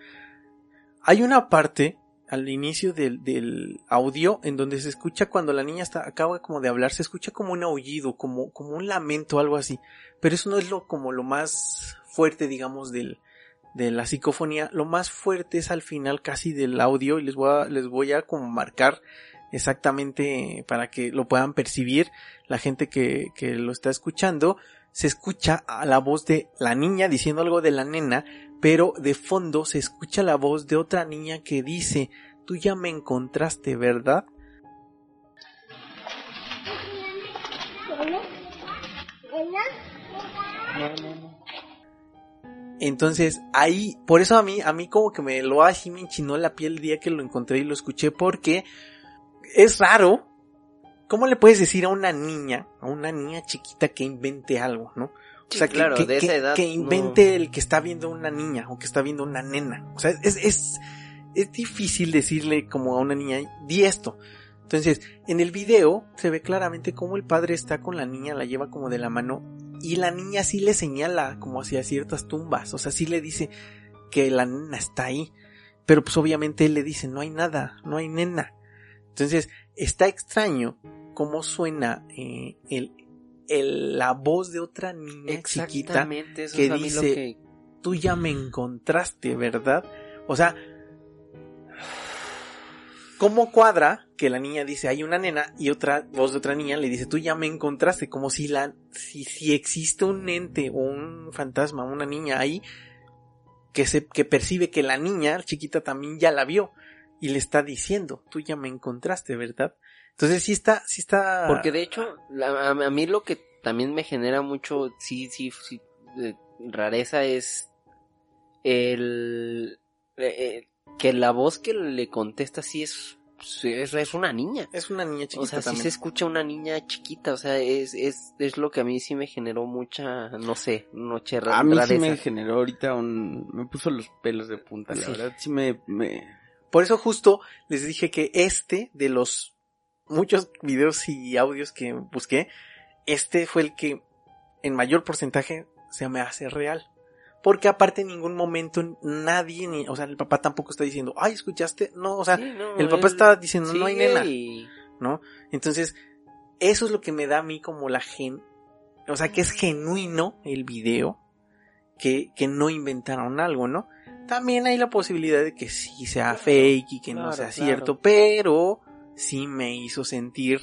Hay una parte al inicio del, del audio en donde se escucha cuando la niña está, acaba como de hablar, se escucha como un aullido, como, como un lamento, algo así. Pero eso no es lo, como lo más fuerte, digamos, del, de la psicofonía, lo más fuerte es al final casi del audio y les voy a, les voy a como marcar exactamente para que lo puedan percibir la gente que, que lo está escuchando. Se escucha a la voz de la niña diciendo algo de la nena, pero de fondo se escucha la voz de otra niña que dice, tú ya me encontraste, ¿verdad? Entonces ahí, por eso a mí, a mí como que me lo así me enchinó la piel el día que lo encontré y lo escuché porque es raro. ¿Cómo le puedes decir a una niña, a una niña chiquita que invente algo, no? O sea, claro, que- de esa edad, que invente no. el que está viendo una niña o que está viendo una nena. O sea, es, es, es difícil decirle como a una niña, di esto. Entonces, en el video se ve claramente cómo el padre está con la niña, la lleva como de la mano y la niña sí le señala como hacia ciertas tumbas, o sea, sí le dice que la nena está ahí, pero pues obviamente él le dice no hay nada, no hay nena. Entonces, está extraño cómo suena eh, el, el- la voz de otra niña chiquita eso que lo dice- que- tú ya me encontraste, ¿verdad? O sea, ¿cómo cuadra que la niña dice hay una nena y otra voz de otra niña le dice tú ya me encontraste? Como si la, si, si existe un ente o un fantasma, una niña ahí que se, que percibe que la niña chiquita también ya la vio y le está diciendo tú ya me encontraste, ¿verdad? Entonces sí está, sí está. Porque de hecho, la- a, a mí lo que también me genera mucho, sí, sí, sí, eh, rareza es el... eh, eh, que la voz que le contesta sí es, es, es una niña. es una niña chiquita O sea, sí se escucha una niña chiquita, o sea, es, es, es lo que a mí sí me generó mucha, no sé, noche ra- a mí sí me generó ahorita un... Me puso los pelos de punta, la Sí. verdad. Sí me... me... Por eso justo les dije que este de los muchos videos y audios que busqué, este fue el que en mayor porcentaje se me hace real. Porque aparte en ningún momento nadie, ni, o sea, el papá tampoco está diciendo, ay, ¿escuchaste? No, o sea, Sí, no, el papá él está diciendo, no hay nena. y- ¿no? Entonces, eso es lo que me da a mí como la gen, o sea, que es genuino el video, que, que no inventaron algo, ¿no? También hay la posibilidad de que sí sea fake y que no sea claro. cierto, pero sí me hizo sentir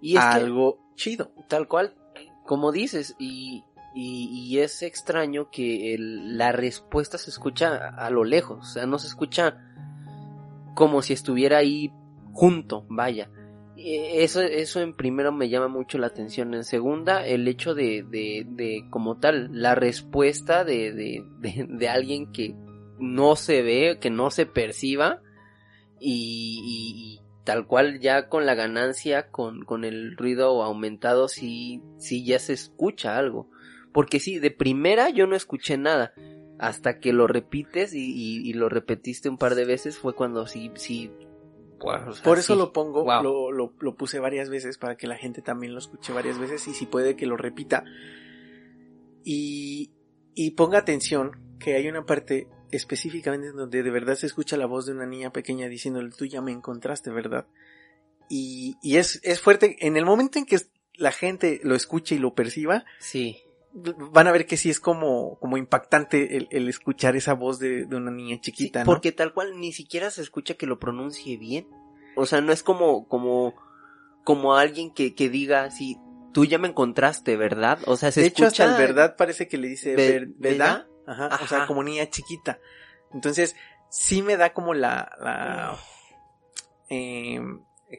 Y que, algo chido. tal cual, como dices, y, y, y es extraño que el- la respuesta se escucha a, a lo lejos, o sea, no se escucha como si estuviera ahí junto, vaya. Eh, Eso, eso en primero me llama mucho la atención. En segunda, el hecho de, de, de como tal, la respuesta de, de, de, alguien que no se ve, que no se perciba, y- y tal cual ya con la ganancia, con, con el ruido aumentado, sí, sí ya se escucha algo. Porque sí, de primera yo no escuché nada. Hasta que lo repites y, y- y lo repetiste un par de veces fue cuando sí, sí. buah, o sea, Por eso sí. lo pongo, Wow. lo, lo, lo puse varias veces para que la gente también lo escuche varias veces y si puede que lo repita. Y, y ponga atención que hay una parte específicamente en donde de verdad se escucha la voz de una niña pequeña diciéndole tú ya me encontraste, ¿verdad? Y, y es, es fuerte. En el momento en que la gente lo escuche y lo perciba, Sí. van a ver que sí es como, como impactante el, el escuchar esa voz de, de una niña Sí, chiquita, ¿no? porque tal cual ni siquiera se escucha que lo pronuncie bien. O sea, no es como, como, como alguien que, que diga así, tú ya me encontraste, ¿verdad? O sea, se de hecho, escucha... hasta el verdad parece que le dice Ve- ver- ¿verdad? Ajá, O sea, como niña chiquita. Entonces, sí me da como la, la, eh,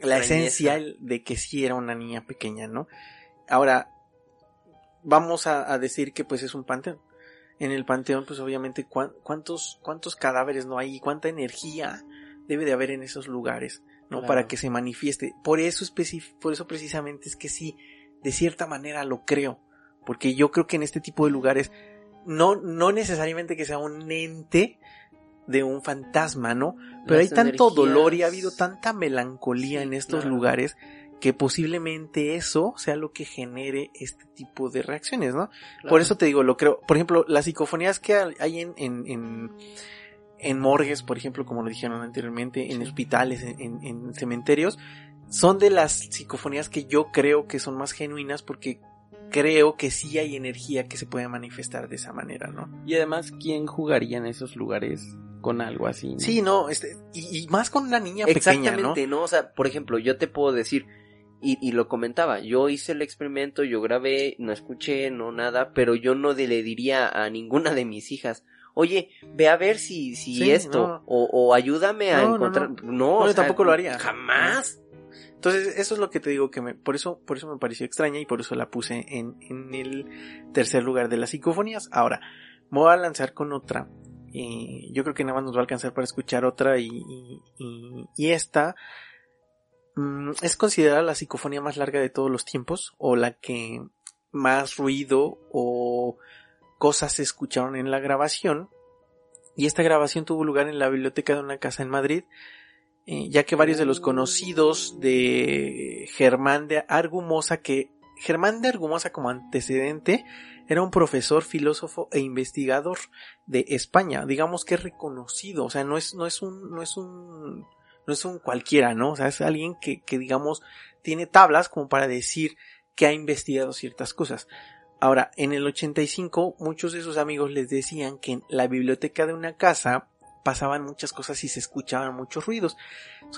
la esencia de que sí era una niña pequeña, ¿no? Ahora, vamos a, a decir que pues es un panteón. En el panteón, pues obviamente, ¿cuán- ¿cuántos, cuántos cadáveres no hay y cuánta energía debe de haber en esos lugares, ¿no? Claro. Para que se manifieste. Por eso, por eso precisamente es que sí, de cierta manera lo creo. Porque yo creo que en este tipo de lugares, no, no necesariamente que sea un ente de un fantasma, ¿no? Pero Las hay tanto energías- dolor y ha habido tanta melancolía Sí, en estos claro. lugares que posiblemente eso sea lo que genere este tipo de reacciones, ¿no? Por eso te digo, lo creo. Por ejemplo, las psicofonías que hay en, en, en, en morgues, por ejemplo, como lo dijeron anteriormente, en hospitales, en- en cementerios, son de las psicofonías que yo creo que son más genuinas porque creo que sí hay energía que se puede manifestar de esa manera, ¿no? Y además, ¿quién jugaría en esos lugares con algo así? no? Sí, no, este, y, y más con una niña pequeña, ¿no? Exactamente, ¿no? O sea, por ejemplo, yo te puedo decir, y, y lo comentaba, yo hice el experimento, yo grabé, no escuché, no nada, pero yo no le diría a ninguna de mis hijas, oye, ve a ver si, si Sí, esto, no. o, o ayúdame a No, encontrar, no. yo sea, tampoco lo haría. Jamás. Entonces, eso es lo que te digo que me, por eso, por eso me pareció extraña y por eso la puse en, en el tercer lugar de las psicofonías. Ahora, me voy a lanzar con otra. Eh, yo creo que nada más nos va a alcanzar para escuchar otra y, y, esta mm, es considerada la psicofonía más larga de todos los tiempos o la que más ruido o cosas se escucharon en la grabación. Y esta grabación tuvo lugar en la biblioteca de una casa en Madrid eh, ya que varios de los conocidos de Germán de Argumosa, que Germán de Argumosa como antecedente era un profesor, filósofo e investigador de España, digamos que es reconocido, o sea, no es, no es un, no es un, no es un cualquiera, ¿no? O sea, es alguien que, que digamos tiene tablas como para decir que ha investigado ciertas cosas. Ahora, en el 85, muchos de sus amigos les decían que en la biblioteca de una casa pasaban muchas cosas y se escuchaban muchos ruidos.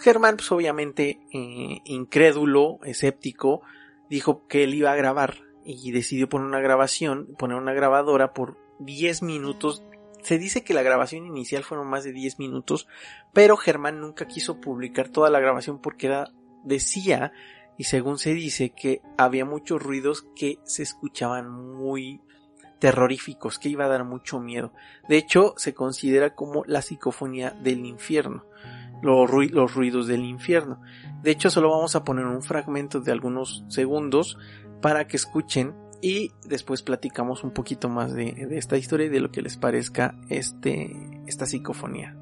Germán, pues obviamente eh, incrédulo, escéptico, dijo que él iba a grabar y decidió poner una grabación, poner una grabadora por 10 minutos. Se dice que la grabación inicial fueron más de 10 minutos, pero Germán nunca quiso publicar toda la grabación porque era, decía, y según se dice, que había muchos ruidos que se escuchaban muy terroríficos, que iba a dar mucho miedo. De hecho, se considera como la psicofonía del infierno, los, rui- los ruidos del infierno. De hecho, solo vamos a poner un fragmento de algunos segundos para que escuchen y después platicamos un poquito más de, de esta historia y de lo que les parezca este, esta psicofonía.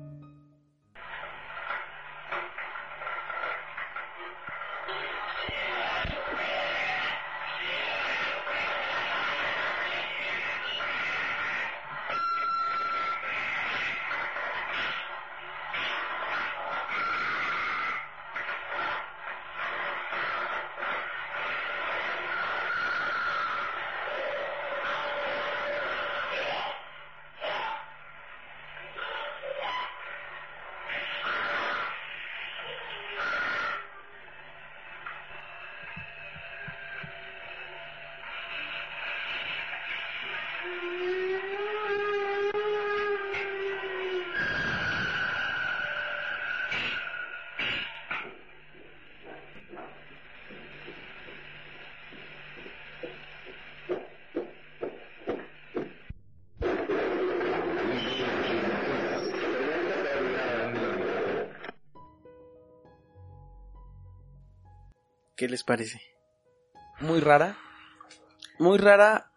¿Qué les parece? Muy rara. Muy rara.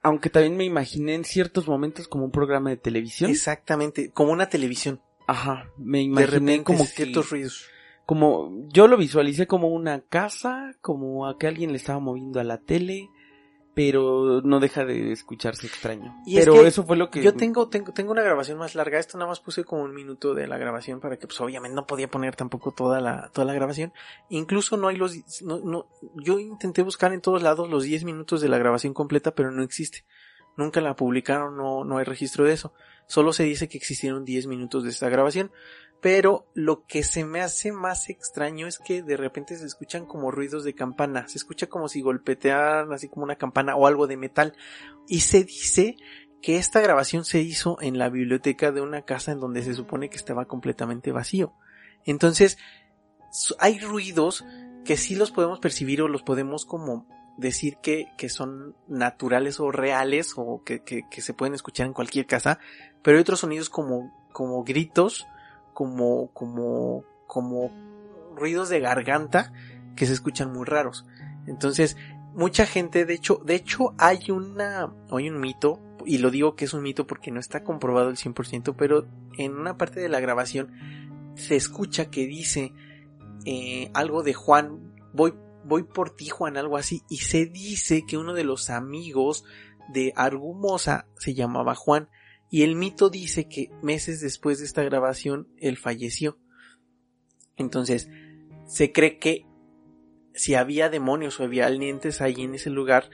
Aunque también me imaginé en ciertos momentos como un programa de televisión. Exactamente, como una televisión. Ajá. Me imaginé como ciertos ruidos. como yo lo visualicé como una casa, como a que alguien le estaba moviendo a la tele, pero no deja de escucharse extraño. Y es pero que eso fue lo que Yo tengo, tengo, tengo una grabación más larga. Esto nada más puse como un minuto de la grabación para que, pues, obviamente no podía poner tampoco toda la, toda la grabación. Incluso no hay los, no, no, yo intenté buscar en todos lados los 10 minutos de la grabación completa, pero no existe. nunca la publicaron, no, no hay registro de eso. Solo se dice que existieron 10 minutos de esta grabación. Pero lo que se me hace más extraño es que de repente se escuchan como ruidos de campana. Se escucha como si golpetearan así como una campana o algo de metal. Y se dice que esta grabación se hizo en la biblioteca de una casa en donde se supone que estaba completamente vacío. Entonces, hay ruidos que sí los podemos percibir o los podemos como decir que, que son naturales o reales o que, que, que se pueden escuchar en cualquier casa, pero hay otros sonidos como, como gritos, como, como, como ruidos de garganta que se escuchan muy raros. Entonces, mucha gente, de hecho, de hecho hay una, hay un mito, y lo digo que es un mito porque no está comprobado el 100%, pero en una parte de la grabación se escucha que dice eh, algo de Juan, voy, voy por ti Juan, algo así, y se dice que uno de los amigos de Argumosa se llamaba Juan, y el mito dice que meses después de esta grabación él falleció. Entonces, se cree que si había demonios o había alientes ahí en ese lugar,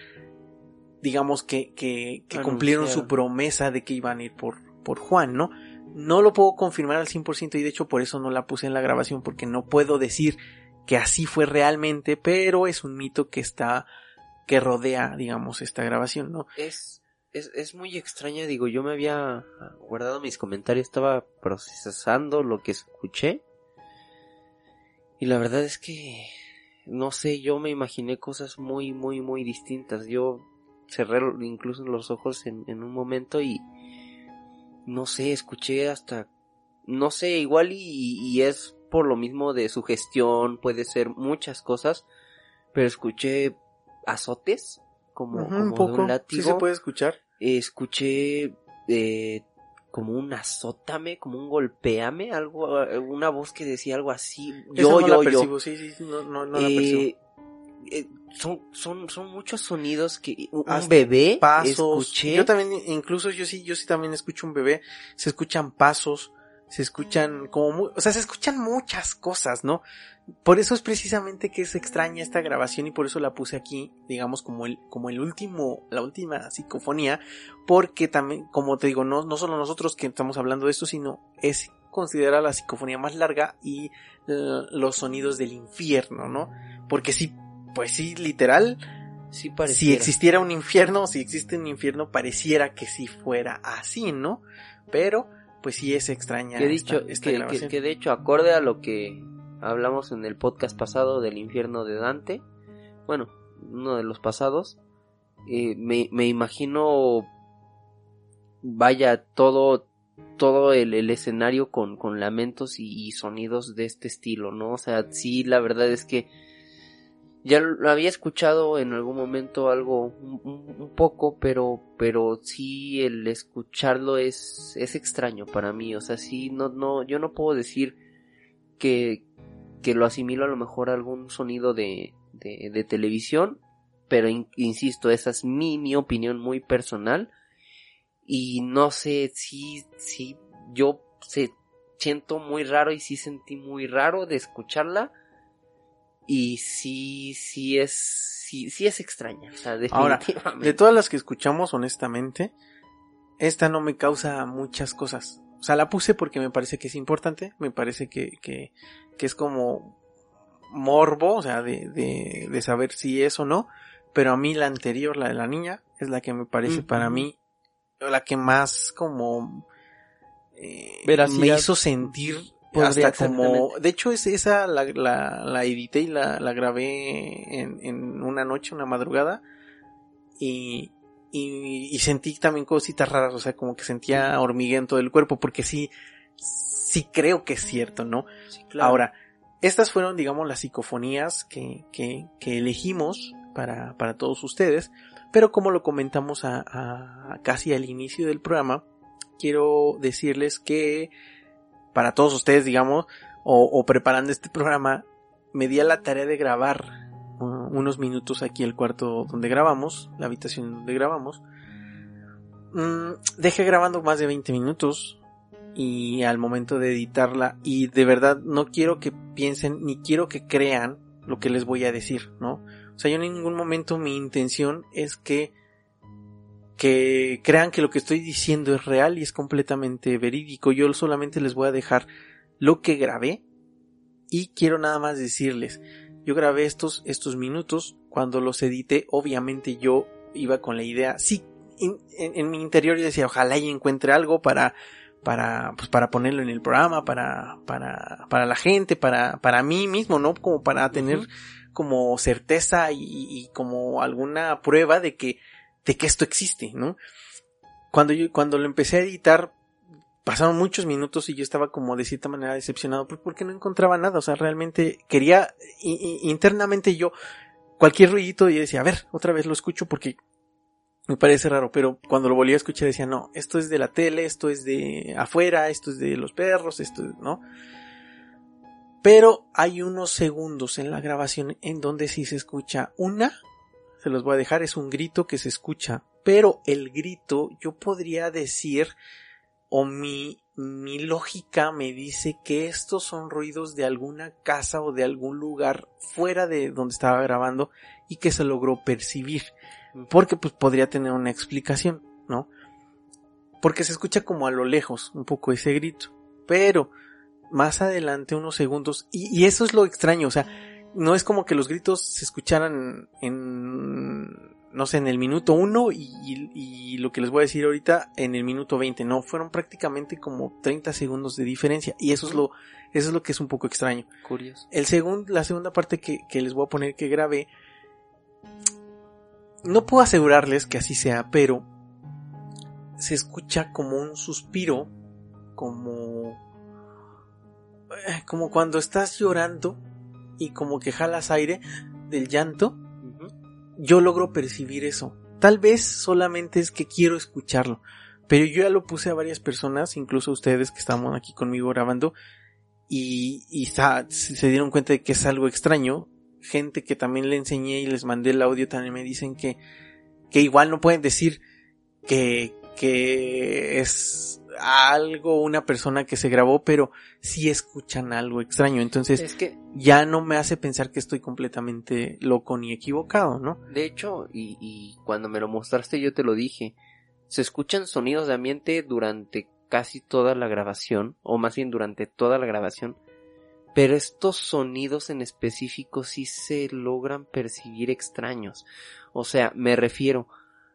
digamos que, que, que cumplieron su promesa de que iban a ir por, por Juan, ¿no? No lo puedo confirmar al 100% y de hecho por eso no la puse en la grabación porque no puedo decir que así fue realmente, pero es un mito que está, que rodea, digamos, esta grabación, ¿no? Es, es, es muy extraña, digo, yo me había guardado mis comentarios, estaba procesando lo que escuché. Y la verdad es que, no sé, yo me imaginé cosas muy, muy, muy distintas. Yo cerré incluso los ojos en, en un momento y, no sé, escuché hasta, no sé, igual y, y es por lo mismo de sugestión, puede ser muchas cosas, pero escuché azotes, como, como un de poco, un látigo sí se puede escuchar. Escuché eh, como un azótame, como un golpeame, algo, eh, una voz que decía algo así. Esa Yo, no yo, la yo. percibo, sí, sí, no, no, no la percibo. Eh, eh, son, son, son muchos sonidos que un, un Hasta bebé pasos. escuché. Yo también, incluso yo sí, yo sí también escucho un bebé. Se escuchan pasos, se escuchan como, o sea, se escuchan muchas cosas, ¿no? Por eso es precisamente que es extraña esta grabación y por eso la puse aquí, digamos, como el, como el último, la última psicofonía, porque también, como te digo, no, no solo nosotros que estamos hablando de esto, sino es considerada la psicofonía más larga y los sonidos del infierno, ¿no? Porque sí, pues sí, literal, sí si existiera un infierno, si existe un infierno, pareciera que sí fuera así, ¿no? Pero, pues sí es extraña. que esta- dicho, esta que, que, que de hecho, acorde a lo que hablamos en el podcast pasado del infierno de Dante, bueno, uno de los pasados, eh, me, me imagino, vaya, todo, todo el, el escenario con, con lamentos y, y sonidos de este estilo, ¿no? O sea, sí, la verdad es que ya lo había escuchado en algún momento algo un, un- poco, pero pero sí el escucharlo es es extraño para mí, o sea, sí no no yo no puedo decir que que lo asimilo a lo mejor a algún sonido de de, televisión, pero in- insisto, esa es mi mi opinión muy personal. Y no sé si si yo se siento muy raro y sí sentí muy raro de escucharla y sí, sí es, sí, sí es extraña, o sea, Ahora, definitivamente. De todas las que escuchamos, honestamente, esta no me causa muchas cosas. O sea, la puse porque me parece que es importante, me parece que, que, que es como morbo, o sea, de, de, de saber si es o no, pero a mí la anterior, la de la niña, es la que me parece para mí la que más como eh, me hizo sentir Podría hasta como de hecho es esa la, la, la edité y la, la grabé en, en una noche una madrugada y, y, y sentí también cositas raras o sea como que sentía hormigueo en todo el cuerpo porque sí sí creo que es cierto no Sí, claro. Ahora, estas fueron, digamos, las psicofonías que, que, que elegimos para, para todos ustedes, pero como lo comentamos a, a- casi al inicio del programa, quiero decirles que para todos ustedes, digamos, o, preparando este programa, me di a la tarea de grabar uh, unos minutos aquí el cuarto donde grabamos, la habitación donde grabamos. Mm, dejé grabando más de 20 minutos y al momento de editarla y de verdad no quiero que piensen ni quiero que crean lo que les voy a decir, ¿no? O sea, yo en ningún momento mi intención es que que crean que lo que estoy diciendo es real y es completamente verídico. Yo solamente les voy a dejar lo que grabé y quiero nada más decirles, yo grabé estos, estos minutos, cuando los edité, obviamente yo iba con la idea, sí, en, en- en mi interior yo decía, ojalá y encuentre algo para, para, pues para ponerlo en el programa, para, para, para la gente, para, para mí mismo, ¿no? Como para tener como certeza y, y como alguna prueba de que, de que esto existe, ¿no? Cuando yo, cuando lo empecé a editar, pasaron muchos minutos y yo estaba como de cierta manera decepcionado pues, porque no encontraba nada, o sea, realmente quería internamente yo cualquier ruidito y decía, a ver, otra vez lo escucho porque me parece raro, pero cuando lo volví a escuchar decía, no, esto es de la tele, esto es de afuera, esto es de los perros, esto es, ¿no? Pero hay unos segundos en la grabación en donde sí se escucha una, se los voy a dejar, es un grito que se escucha, pero el grito yo podría decir o mi, mi lógica me dice que estos son ruidos de alguna casa o de algún lugar fuera de donde estaba grabando y que se logró percibir. Porque pues podría tener una explicación, ¿no? Porque se escucha como a lo lejos un poco ese grito. Pero más adelante, unos segundos, y, y eso es lo extraño, o sea, no es como que los gritos se escucharan en, no sé, en el minuto uno y, y- y lo que les voy a decir ahorita en el minuto 20, no, fueron prácticamente como 30 segundos de diferencia y eso es lo, eso es lo que es un poco extraño. Curioso. El segundo, la segunda parte que, que les voy a poner que grabé, no puedo asegurarles que así sea, pero se escucha como un suspiro, como, como cuando estás llorando y como que jalas aire del llanto, yo logro percibir eso. Tal vez solamente es que quiero escucharlo, pero yo ya lo puse a varias personas, incluso a ustedes que estamos aquí conmigo grabando, y, y sa- se dieron cuenta de que es algo extraño. Gente que también le enseñé y les mandé el audio también me dicen que, que igual no pueden decir que, que es algo, una persona que se grabó, pero sí escuchan algo extraño. Entonces, Es que, ya no me hace pensar que estoy completamente loco ni equivocado, ¿no? de hecho, y, y cuando me lo mostraste yo te lo dije, se escuchan sonidos de ambiente durante casi toda la grabación, o más bien durante toda la grabación, pero estos sonidos en específico sí se logran percibir extraños. O sea, me refiero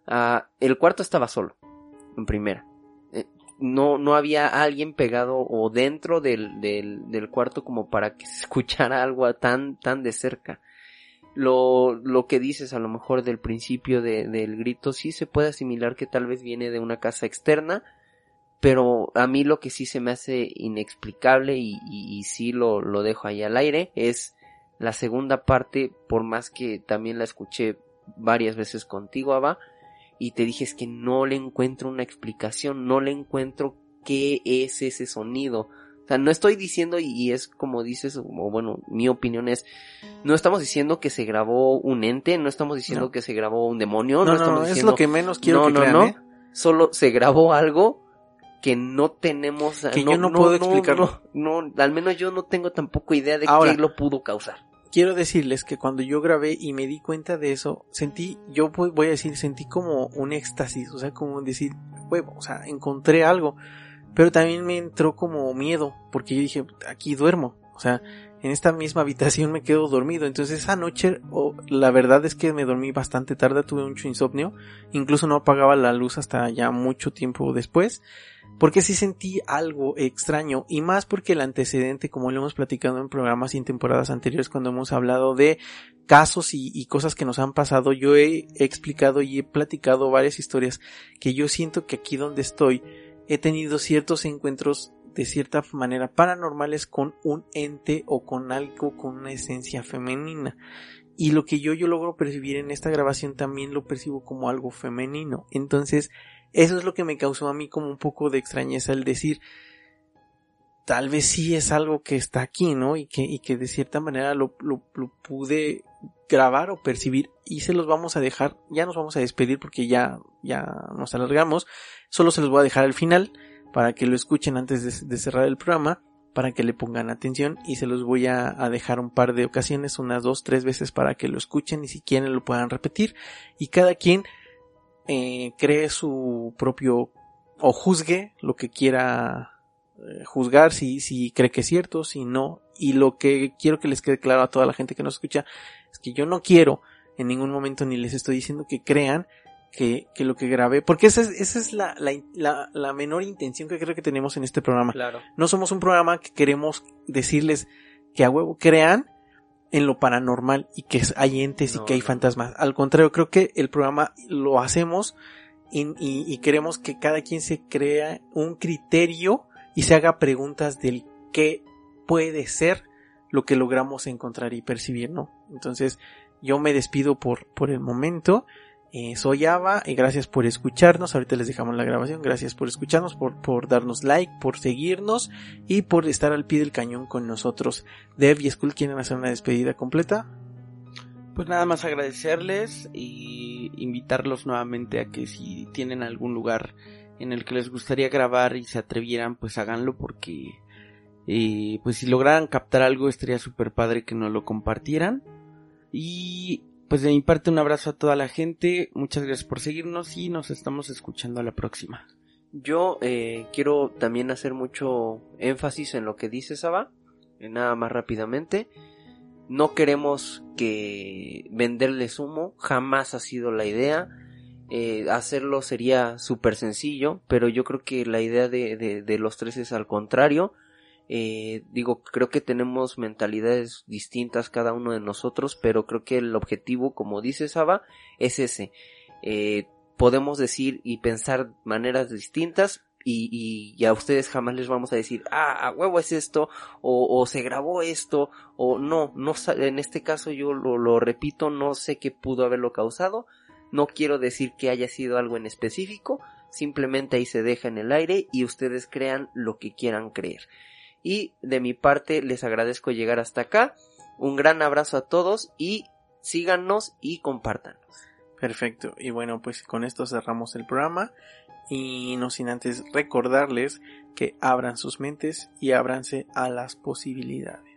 a... El cuarto estaba solo, en primera. No, no había alguien pegado o dentro del, del, del cuarto como para que se escuchara algo tan, tan de cerca. Lo, lo que dices a lo mejor del principio de- del grito sí se puede asimilar que tal vez viene de una casa externa, pero a mí lo que sí se me hace inexplicable y, y, sí lo, lo dejo ahí al aire es la segunda parte, por más que también la escuché varias veces contigo, y te dije es que no le encuentro una explicación, no le encuentro qué es ese sonido. O sea, no estoy diciendo, y, y es como dices, o bueno, mi opinión es, no estamos diciendo que se grabó un ente, no estamos diciendo No. que se grabó un demonio, no, No, no, estamos es diciendo lo que menos quiero no, que no, crean, no. ¿eh? solo se grabó algo que no tenemos Que yo no puedo explicarlo. No, no, al menos yo no tengo tampoco idea de Ahora. qué lo pudo causar. Quiero decirles que cuando yo grabé y me di cuenta de eso, sentí, yo voy a decir, sentí como un éxtasis, o sea, como decir, huevo, o sea, encontré algo, pero también me entró como miedo, porque yo dije, aquí duermo, o sea, en esta misma habitación me quedo dormido, entonces esa noche, oh, la verdad es que me dormí bastante tarde, tuve mucho insomnio, incluso no apagaba la luz hasta ya mucho tiempo después, porque sí sentí algo extraño y más porque el antecedente, como lo hemos platicado en programas y en temporadas anteriores cuando hemos hablado de casos y, y cosas que nos han pasado, yo he explicado y he platicado varias historias que yo siento que aquí donde estoy he tenido ciertos encuentros de cierta manera paranormales con un ente o con algo con una esencia femenina. Y lo que yo, yo logro percibir en esta grabación también lo percibo como algo femenino. Entonces, eso es lo que me causó a mí como un poco de extrañeza el decir, tal vez sí es algo que está aquí, ¿no? Y que, y que de cierta manera lo, lo, pude grabar o percibir y se los vamos a dejar, ya nos vamos a despedir porque ya, ya nos alargamos, solo se los voy a dejar al final para que lo escuchen antes de, de cerrar el programa, para que le pongan atención y se los voy a, a dejar un par de ocasiones, unas dos, tres veces para que lo escuchen y si quieren lo puedan repetir y cada quien eh, cree su propio o juzgue lo que quiera eh, juzgar, si, si cree que es cierto, si no. Y lo que quiero que les quede claro a toda la gente que nos escucha es que yo no quiero en ningún momento ni les estoy diciendo que crean que, que lo que grabé, porque esa es, esa es la, la, la, la menor intención que creo que tenemos en este programa. Claro. No somos un programa que queremos decirles que a huevo crean en lo paranormal y que hay entes No, y que hay fantasmas. Al contrario, creo que el programa lo hacemos y, y- y queremos que cada quien se crea un criterio y se haga preguntas del qué puede ser lo que logramos encontrar y percibir, ¿no? Entonces, yo me despido por, por el momento. Eh, soy Ava y gracias por escucharnos. Ahorita les dejamos la grabación. Gracias por escucharnos, por, por darnos like, por seguirnos y por estar al pie del cañón con nosotros. Dev y Skull quieren hacer una despedida completa. Pues nada más agradecerles y invitarlos nuevamente a que si tienen algún lugar en el que les gustaría grabar y se atrevieran, pues háganlo porque eh, pues si lograran captar algo estaría súper padre que nos lo compartieran. Y pues de mi parte un abrazo a toda la gente, muchas gracias por seguirnos y nos estamos escuchando a la próxima. Yo eh, quiero también hacer mucho énfasis en lo que dice Saba, nada más rápidamente. No queremos que venderles humo, jamás ha sido la idea. Eh, hacerlo sería súper sencillo, pero yo creo que la idea de, de, de los tres es al contrario. Eh, digo, creo que tenemos mentalidades distintas cada uno de nosotros, pero creo que el objetivo, como dice Saba, es ese. Eh, podemos decir y pensar maneras distintas y, y, y a ustedes jamás les vamos a decir, ah, a huevo es esto, o, o se grabó esto, o no, no, en este caso yo lo, lo repito, no sé qué pudo haberlo causado, no quiero decir que haya sido algo en específico, simplemente ahí se deja en el aire y ustedes crean lo que quieran creer. Y de mi parte les agradezco llegar hasta acá, un gran abrazo a todos y síganos y compártanos. Perfecto. Y bueno, pues con esto cerramos el programa. Y no sin antes recordarles que abran sus mentes y ábranse a las posibilidades.